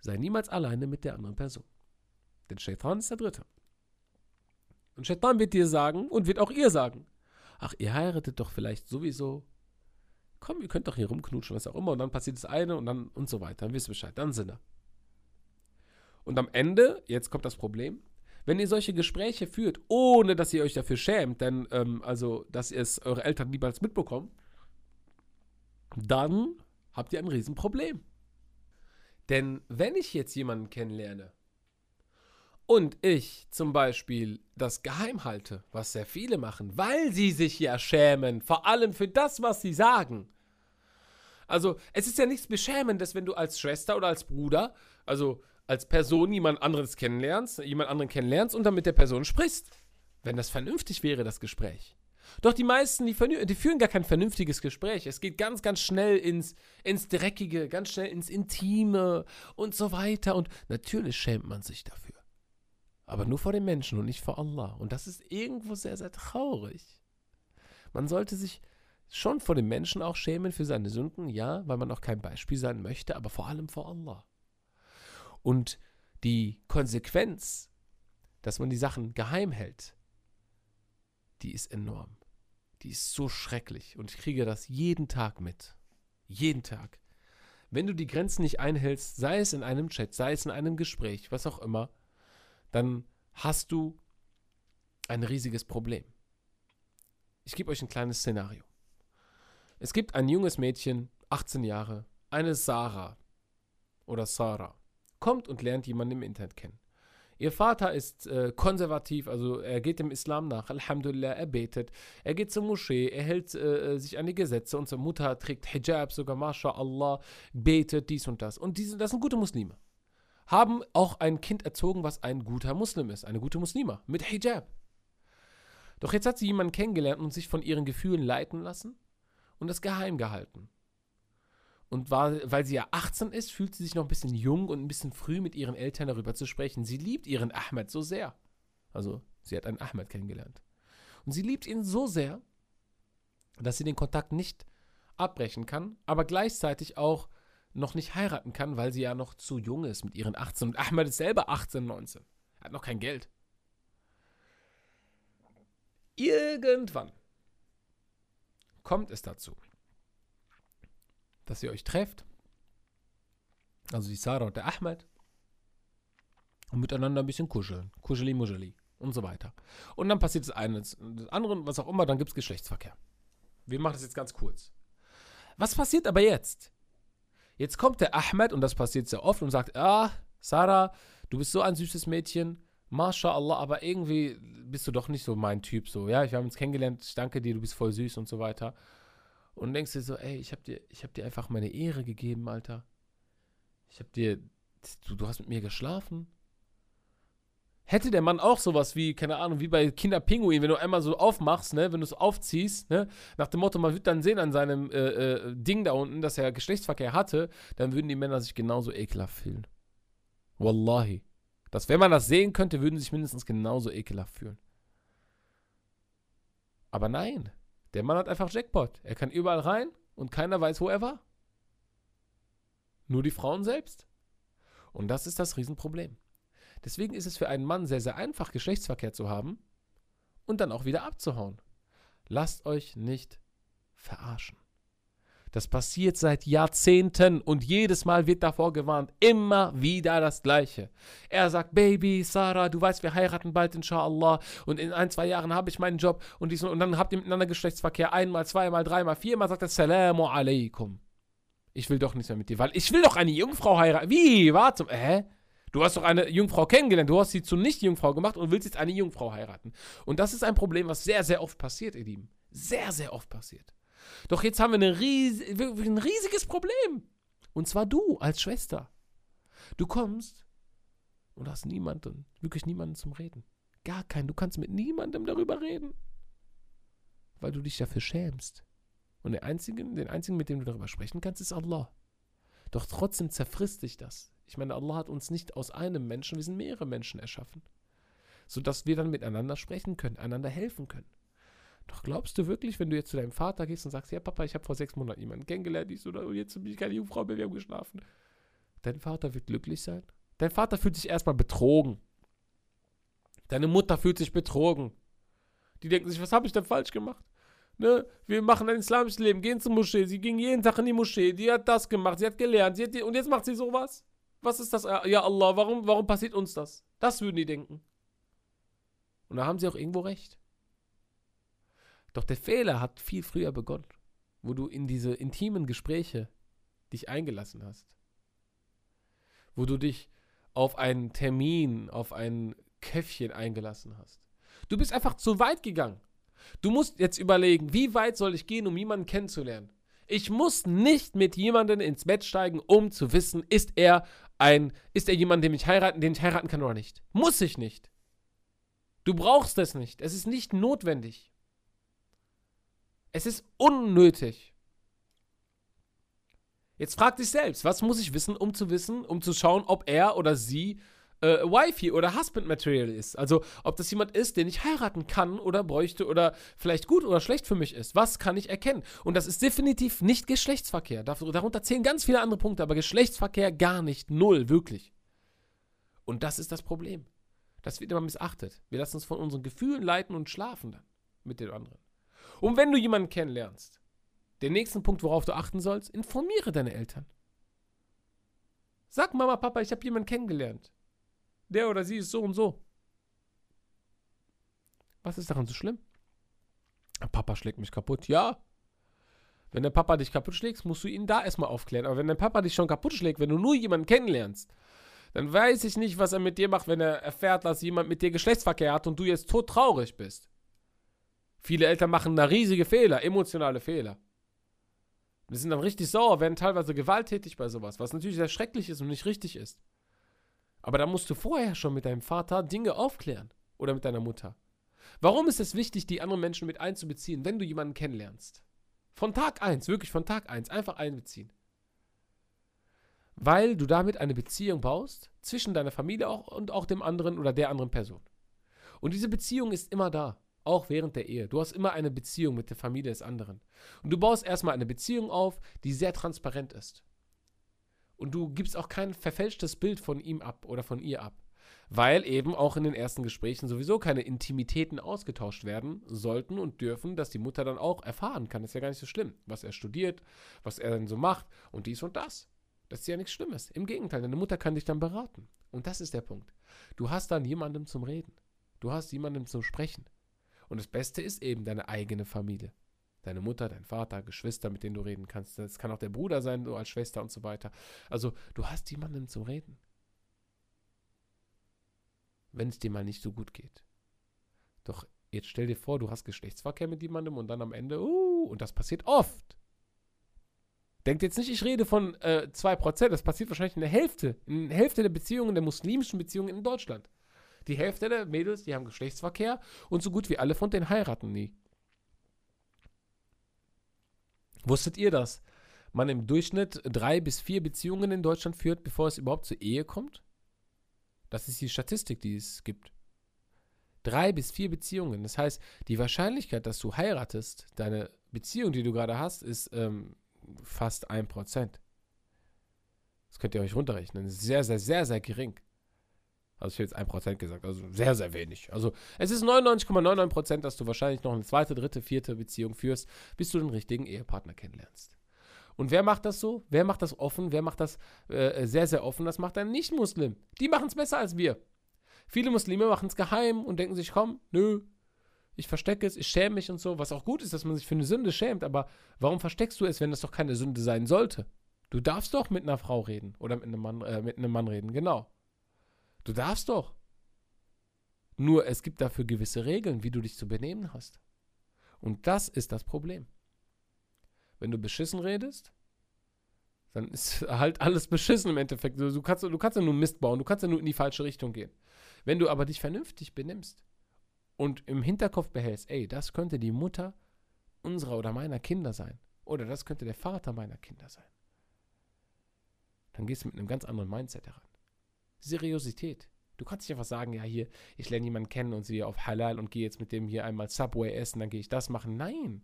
[SPEAKER 1] sei niemals alleine mit der anderen Person. Denn Shaitan ist der Dritte. Und Shaitan wird dir sagen und wird auch ihr sagen, ach, ihr heiratet doch vielleicht sowieso komm, ihr könnt doch hier rumknutschen, was auch immer. Und dann passiert das eine und dann und so weiter. Dann wisst ihr Bescheid, dann sind er. Und am Ende, jetzt kommt das Problem, wenn ihr solche Gespräche führt, ohne dass ihr euch dafür schämt, denn, ähm, also, dass ihr es eure Eltern niemals mitbekommen, dann habt ihr ein Riesenproblem. Denn wenn ich jetzt jemanden kennenlerne und ich zum Beispiel das geheim halte, was sehr viele machen, weil sie sich ja schämen, vor allem für das, was sie sagen. Also, es ist ja nichts Beschämendes, wenn du als Schwester oder als Bruder, also als Person jemand anderes kennenlernst, jemand anderen kennenlernst und dann mit der Person sprichst. Wenn das vernünftig wäre, das Gespräch. Doch die meisten, die, die, führen gar kein vernünftiges Gespräch. Es geht ganz, ganz schnell ins, ins Dreckige, ganz schnell ins Intime und so weiter. Und natürlich schämt man sich dafür. Aber nur vor den Menschen und nicht vor Allah. Und das ist irgendwo sehr, sehr traurig. Man sollte sich schon vor den Menschen auch schämen für seine Sünden, ja, weil man auch kein Beispiel sein möchte, aber vor allem vor Allah. Und die Konsequenz, dass man die Sachen geheim hält, die ist enorm. Die ist so schrecklich und ich kriege das jeden Tag mit. Jeden Tag. Wenn du die Grenzen nicht einhältst, sei es in einem Chat, sei es in einem Gespräch, was auch immer, dann hast du ein riesiges Problem. Ich gebe euch ein kleines Szenario. Es gibt ein junges Mädchen, 18 Jahre, eine Sarah oder Sarah, kommt und lernt jemanden im Internet kennen. Ihr Vater ist äh, konservativ, also er geht dem Islam nach, Alhamdulillah, er betet, er geht zur Moschee, er hält äh, sich an die Gesetze, unsere Mutter trägt Hijab, sogar MashaAllah, betet dies und das. Und diese, das sind gute Muslime. Haben auch ein Kind erzogen, was ein guter Muslim ist, eine gute Muslima, mit Hijab. Doch jetzt hat sie jemanden kennengelernt und sich von ihren Gefühlen leiten lassen und das geheim gehalten. Und war, weil sie ja 18 ist, fühlt sie sich noch ein bisschen jung und ein bisschen früh mit ihren Eltern darüber zu sprechen. Sie liebt ihren Ahmed so sehr. Also, sie hat einen Ahmed kennengelernt. Und sie liebt ihn so sehr, dass sie den Kontakt nicht abbrechen kann, aber gleichzeitig auch noch nicht heiraten kann, weil sie ja noch zu jung ist mit ihren 18. Und Ahmed ist selber 18, 19. Er hat noch kein Geld. Irgendwann kommt es dazu, dass ihr euch trefft, also die Sarah und der Ahmed, und miteinander ein bisschen kuscheln. Kuscheli, muscheli und so weiter. Und dann passiert das eine, das andere, was auch immer, dann gibt es Geschlechtsverkehr. Wir machen das jetzt ganz kurz. Was passiert aber jetzt? Jetzt kommt der Ahmed, und das passiert sehr oft, und sagt, ah, Sarah, du bist so ein süßes Mädchen, MashaAllah, aber irgendwie bist du doch nicht so mein Typ, so, ja, wir haben uns kennengelernt, ich danke dir, du bist voll süß und so weiter und denkst dir so, ey, ich hab dir, ich hab dir einfach meine Ehre gegeben, Alter. Ich hab dir, du, du hast mit mir geschlafen. Hätte der Mann auch sowas wie, keine Ahnung, wie bei Kinderpinguin, wenn du einmal so aufmachst, ne, wenn du es aufziehst, ne, nach dem Motto, man wird dann sehen an seinem äh, äh, Ding da unten, dass er Geschlechtsverkehr hatte, dann würden die Männer sich genauso ekelhaft fühlen. Wallahi. Dass, wenn man das sehen könnte, würden sie sich mindestens genauso ekelhaft fühlen. Aber nein. Der Mann hat einfach Jackpot. Er kann überall rein und keiner weiß, wo er war. Nur die Frauen selbst. Und das ist das Riesenproblem. Deswegen ist es für einen Mann sehr, sehr einfach, Geschlechtsverkehr zu haben und dann auch wieder abzuhauen. Lasst euch nicht verarschen. Das passiert seit Jahrzehnten und jedes Mal wird davor gewarnt. Immer wieder das Gleiche. Er sagt, Baby, Sarah, du weißt, wir heiraten bald, inshallah. Und in ein, zwei Jahren habe ich meinen Job und, dies, und dann habt ihr miteinander Geschlechtsverkehr. Einmal, zweimal, dreimal, viermal sagt er, Salamu alaikum. Ich will doch nichts mehr mit dir, weil ich will doch eine Jungfrau heiraten. Wie? Warte, hä? Du hast doch eine Jungfrau kennengelernt, du hast sie zu Nicht-Jungfrau gemacht und willst jetzt eine Jungfrau heiraten. Und das ist ein Problem, was sehr, sehr oft passiert, ihr Lieben. Sehr, sehr oft passiert. Doch jetzt haben wir eine ries ein riesiges Problem. Und zwar du als Schwester. Du kommst und hast niemanden, wirklich niemanden zum Reden. Gar keinen. Du kannst mit niemandem darüber reden. Weil du dich dafür schämst. Und der einzige, den einzigen, mit dem du darüber sprechen kannst, ist Allah. Doch trotzdem zerfrisst dich das. Ich meine, Allah hat uns nicht aus einem Menschen, wir sind mehrere Menschen erschaffen. Sodass wir dann miteinander sprechen können, einander helfen können. Doch glaubst du wirklich, wenn du jetzt zu deinem Vater gehst und sagst, ja Papa, ich habe vor sechs Monaten jemanden kennengelernt, ich so, und jetzt bin ich keine Jungfrau mehr, wir haben geschlafen. Dein Vater wird glücklich sein? Dein Vater fühlt sich erstmal betrogen. Deine Mutter fühlt sich betrogen. Die denken sich, was habe ich denn falsch gemacht? Ne? Wir machen ein islamisches Leben, gehen zur Moschee. Sie ging jeden Tag in die Moschee, die hat das gemacht, sie hat gelernt, sie hat die, und jetzt macht sie sowas? Was ist das? Ja, Allah, warum, warum passiert uns das? Das würden die denken. Und da haben sie auch irgendwo recht. Doch der Fehler hat viel früher begonnen, wo du in diese intimen Gespräche dich eingelassen hast. Wo du dich auf einen Termin, auf ein Käffchen eingelassen hast. Du bist einfach zu weit gegangen. Du musst jetzt überlegen, wie weit soll ich gehen, um jemanden kennenzulernen? Ich muss nicht mit jemandem ins Bett steigen, um zu wissen, ist er ein, ist er jemand, den ich heiraten, den ich heiraten kann oder nicht. Muss ich nicht. Du brauchst es nicht. Es ist nicht notwendig. Es ist unnötig. Jetzt frag dich selbst, was muss ich wissen, um zu wissen, um zu schauen, ob er oder sie äh, Wifi oder Husband Material ist. Also, ob das jemand ist, den ich heiraten kann oder bräuchte oder vielleicht gut oder schlecht für mich ist. Was kann ich erkennen? Und das ist definitiv nicht Geschlechtsverkehr. Darunter zählen ganz viele andere Punkte, aber Geschlechtsverkehr gar nicht. Null, wirklich. Und das ist das Problem. Das wird immer missachtet. Wir lassen uns von unseren Gefühlen leiten und schlafen dann mit den anderen. Und wenn du jemanden kennenlernst, den nächsten Punkt, worauf du achten sollst, informiere deine Eltern. Sag Mama, Papa, ich habe jemanden kennengelernt. Der oder sie ist so und so. Was ist daran so schlimm? Papa schlägt mich kaputt. Ja. Wenn der Papa dich kaputt schlägt, musst du ihn da erstmal aufklären. Aber wenn der Papa dich schon kaputt schlägt, wenn du nur jemanden kennenlernst, dann weiß ich nicht, was er mit dir macht, wenn er erfährt, dass jemand mit dir Geschlechtsverkehr hat und du jetzt tot traurig bist. Viele Eltern machen da riesige Fehler, emotionale Fehler. Die sind dann richtig sauer, werden teilweise gewalttätig bei sowas, was natürlich sehr schrecklich ist und nicht richtig ist. Aber da musst du vorher schon mit deinem Vater Dinge aufklären oder mit deiner Mutter. Warum ist es wichtig, die anderen Menschen mit einzubeziehen, wenn du jemanden kennenlernst? Von Tag 1, wirklich von Tag 1, einfach einbeziehen. Weil du damit eine Beziehung baust zwischen deiner Familie auch und auch dem anderen oder der anderen Person. Und diese Beziehung ist immer da, auch während der Ehe. Du hast immer eine Beziehung mit der Familie des anderen. Und du baust erstmal eine Beziehung auf, die sehr transparent ist. Und du gibst auch kein verfälschtes Bild von ihm ab oder von ihr ab. Weil eben auch in den ersten Gesprächen sowieso keine Intimitäten ausgetauscht werden sollten und dürfen, dass die Mutter dann auch erfahren kann. Das ist ja gar nicht so schlimm, was er studiert, was er dann so macht und dies und das. Das ist ja nichts Schlimmes. Im Gegenteil, deine Mutter kann dich dann beraten. Und das ist der Punkt. Du hast dann jemandem zum Reden. Du hast jemandem zum Sprechen. Und das Beste ist eben deine eigene Familie deine Mutter, dein Vater, Geschwister, mit denen du reden kannst. Das kann auch der Bruder sein, du als Schwester und so weiter. Also, du hast jemanden zum Reden. Wenn es dir mal nicht so gut geht. Doch jetzt stell dir vor, du hast Geschlechtsverkehr mit jemandem und dann am Ende, uh, und das passiert oft. Denkt jetzt nicht, ich rede von äh, 2%, das passiert wahrscheinlich in der Hälfte, in der Hälfte der Beziehungen, der muslimischen Beziehungen in Deutschland. Die Hälfte der Mädels, die haben Geschlechtsverkehr und so gut wie alle von denen heiraten nie. Wusstet ihr das? Man im Durchschnitt drei bis vier Beziehungen in Deutschland führt, bevor es überhaupt zur Ehe kommt? Das ist die Statistik, die es gibt. Drei bis vier Beziehungen. Das heißt, die Wahrscheinlichkeit, dass du heiratest, deine Beziehung, die du gerade hast, ist ähm, fast ein Prozent. Das könnt ihr euch runterrechnen. Sehr, sehr, sehr, sehr gering. Also ich habe jetzt ein Prozent gesagt, also sehr, sehr wenig. Also es ist 99,99 Prozent, dass du wahrscheinlich noch eine zweite, dritte, vierte Beziehung führst, bis du den richtigen Ehepartner kennenlernst. Und wer macht das so? Wer macht das offen? Wer macht das äh, sehr, sehr offen? Das macht ein Nicht-Muslim. Die machen es besser als wir. Viele Muslime machen es geheim und denken sich, komm, nö, ich verstecke es, ich schäme mich und so, was auch gut ist, dass man sich für eine Sünde schämt, aber warum versteckst du es, wenn es doch keine Sünde sein sollte? Du darfst doch mit einer Frau reden oder mit einem Mann, äh, mit einem Mann reden, genau. Du darfst doch. Nur es gibt dafür gewisse Regeln, wie du dich zu benehmen hast. Und das ist das Problem. Wenn du beschissen redest, dann ist halt alles beschissen im Endeffekt. Du, kannst, du kannst ja nur Mist bauen, du kannst ja nur in die falsche Richtung gehen. Wenn du aber dich vernünftig benimmst und im Hinterkopf behältst, ey, das könnte die Mutter unserer oder meiner Kinder sein. Oder das könnte der Vater meiner Kinder sein. Dann gehst du mit einem ganz anderen Mindset heran. Seriosität. Du kannst nicht einfach sagen, ja, hier, ich lerne jemanden kennen und sehe auf Halal und gehe jetzt mit dem hier einmal Subway essen, dann gehe ich das machen. Nein,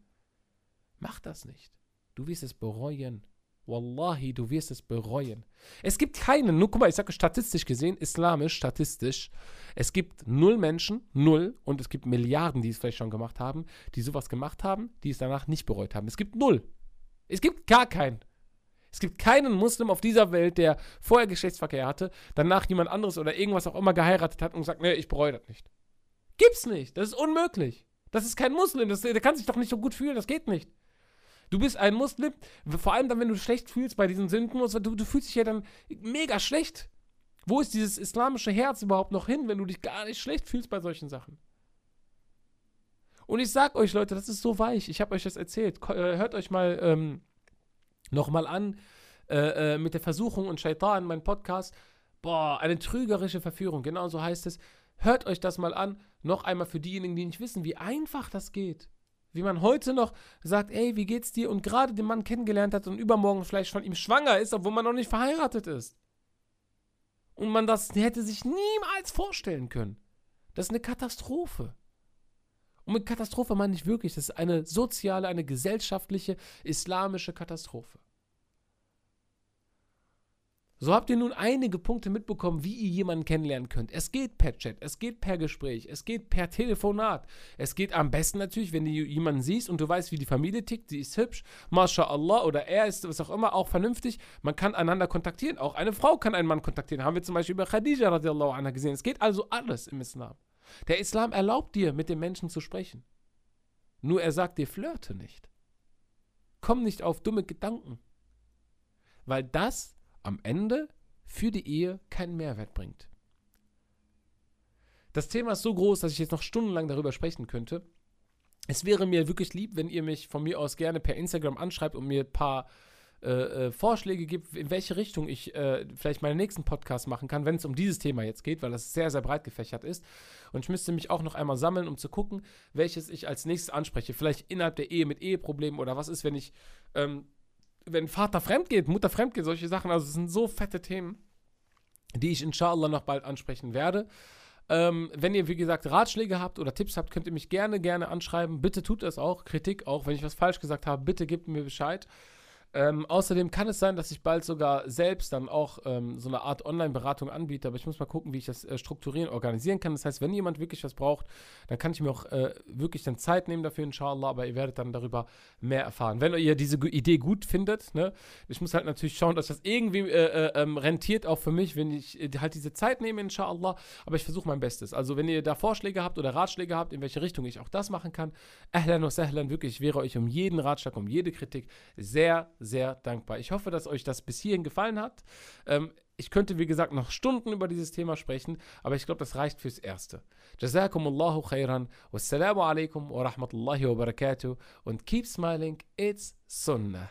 [SPEAKER 1] mach das nicht. Du wirst es bereuen. Wallahi, du wirst es bereuen. Es gibt keinen, nur guck mal, ich sage statistisch gesehen, islamisch, statistisch, es gibt null Menschen, null, und es gibt Milliarden, die es vielleicht schon gemacht haben, die sowas gemacht haben, die es danach nicht bereut haben. Es gibt null. Es gibt gar keinen. Es gibt keinen Muslim auf dieser Welt, der vorher Geschlechtsverkehr hatte, danach jemand anderes oder irgendwas auch immer geheiratet hat und sagt, nee, ich bereue das nicht. Gibt's nicht. Das ist unmöglich. Das ist kein Muslim. Das, der kann sich doch nicht so gut fühlen. Das geht nicht. Du bist ein Muslim, vor allem dann, wenn du schlecht fühlst bei diesen Sünden, du, du fühlst dich ja dann mega schlecht. Wo ist dieses islamische Herz überhaupt noch hin, wenn du dich gar nicht schlecht fühlst bei solchen Sachen? Und ich sag euch, Leute, das ist so weich. Ich habe euch das erzählt. Äh, hört euch mal ähm, nochmal an äh, äh, mit der Versuchung und Shaitan, mein Podcast. Boah, eine trügerische Verführung, genau so heißt es. Hört euch das mal an. Noch einmal für diejenigen, die nicht wissen, wie einfach das geht. Wie man heute noch sagt, ey, wie geht's dir? Und gerade den Mann kennengelernt hat und übermorgen vielleicht von ihm schwanger ist, obwohl man noch nicht verheiratet ist. Und man das hätte sich niemals vorstellen können. Das ist eine Katastrophe. Und mit Katastrophe meine ich wirklich, das ist eine soziale, eine gesellschaftliche, islamische Katastrophe. So habt ihr nun einige Punkte mitbekommen, wie ihr jemanden kennenlernen könnt. Es geht per Chat, es geht per Gespräch, es geht per Telefonat. Es geht am besten natürlich, wenn du jemanden siehst und du weißt, wie die Familie tickt, sie ist hübsch, MashaAllah, oder er ist, was auch immer, auch vernünftig. Man kann einander kontaktieren. Auch eine Frau kann einen Mann kontaktieren. Haben wir zum Beispiel bei Khadija radiallahu anha gesehen. Es geht also alles im Islam. Der Islam erlaubt dir, mit dem Menschen zu sprechen. Nur er sagt dir, flirte nicht. Komm nicht auf dumme Gedanken. Weil das am Ende für die Ehe keinen Mehrwert bringt. Das Thema ist so groß, dass ich jetzt noch stundenlang darüber sprechen könnte. Es wäre mir wirklich lieb, wenn ihr mich von mir aus gerne per Instagram anschreibt und mir ein paar äh, äh, Vorschläge gibt, in welche Richtung ich äh, vielleicht meinen nächsten Podcast machen kann, wenn es um dieses Thema jetzt geht, weil das sehr, sehr breit gefächert ist. Und ich müsste mich auch noch einmal sammeln, um zu gucken, welches ich als nächstes anspreche. Vielleicht innerhalb der Ehe mit Eheproblemen oder was ist, wenn ich ähm, wenn Vater fremd geht, Mutter fremd geht, solche Sachen. Also es sind so fette Themen, die ich inshallah noch bald ansprechen werde. Ähm, wenn ihr, wie gesagt, Ratschläge habt oder Tipps habt, könnt ihr mich gerne, gerne anschreiben. Bitte tut das auch. Kritik auch. Wenn ich was falsch gesagt habe, bitte gebt mir Bescheid. Ähm, außerdem kann es sein, dass ich bald sogar selbst dann auch ähm, so eine Art Online-Beratung anbiete, aber ich muss mal gucken, wie ich das äh, strukturieren, organisieren kann. Das heißt, wenn jemand wirklich was braucht, dann kann ich mir auch äh, wirklich dann Zeit nehmen dafür, inshallah, aber ihr werdet dann darüber mehr erfahren. Wenn ihr diese Idee gut findet, ne, ich muss halt natürlich schauen, dass das irgendwie äh, äh ähm, rentiert auch für mich, wenn ich äh, halt diese Zeit nehme, inshallah, aber ich versuche mein Bestes. Also, wenn ihr da Vorschläge habt oder Ratschläge habt, in welche Richtung ich auch das machen kann, ahlan wa sahlan, wirklich, ich wäre euch um jeden Ratschlag, um jede Kritik sehr, sehr sehr dankbar. Ich hoffe, dass euch das bis hierhin gefallen hat. Ähm, ich könnte, wie gesagt, noch Stunden über dieses Thema sprechen, aber ich glaube, das reicht fürs Erste. Jazakumullahu khairan. Wassalamu alaikum wa rahmatullahi wa barakatuh. Und keep smiling, it's Sunnah.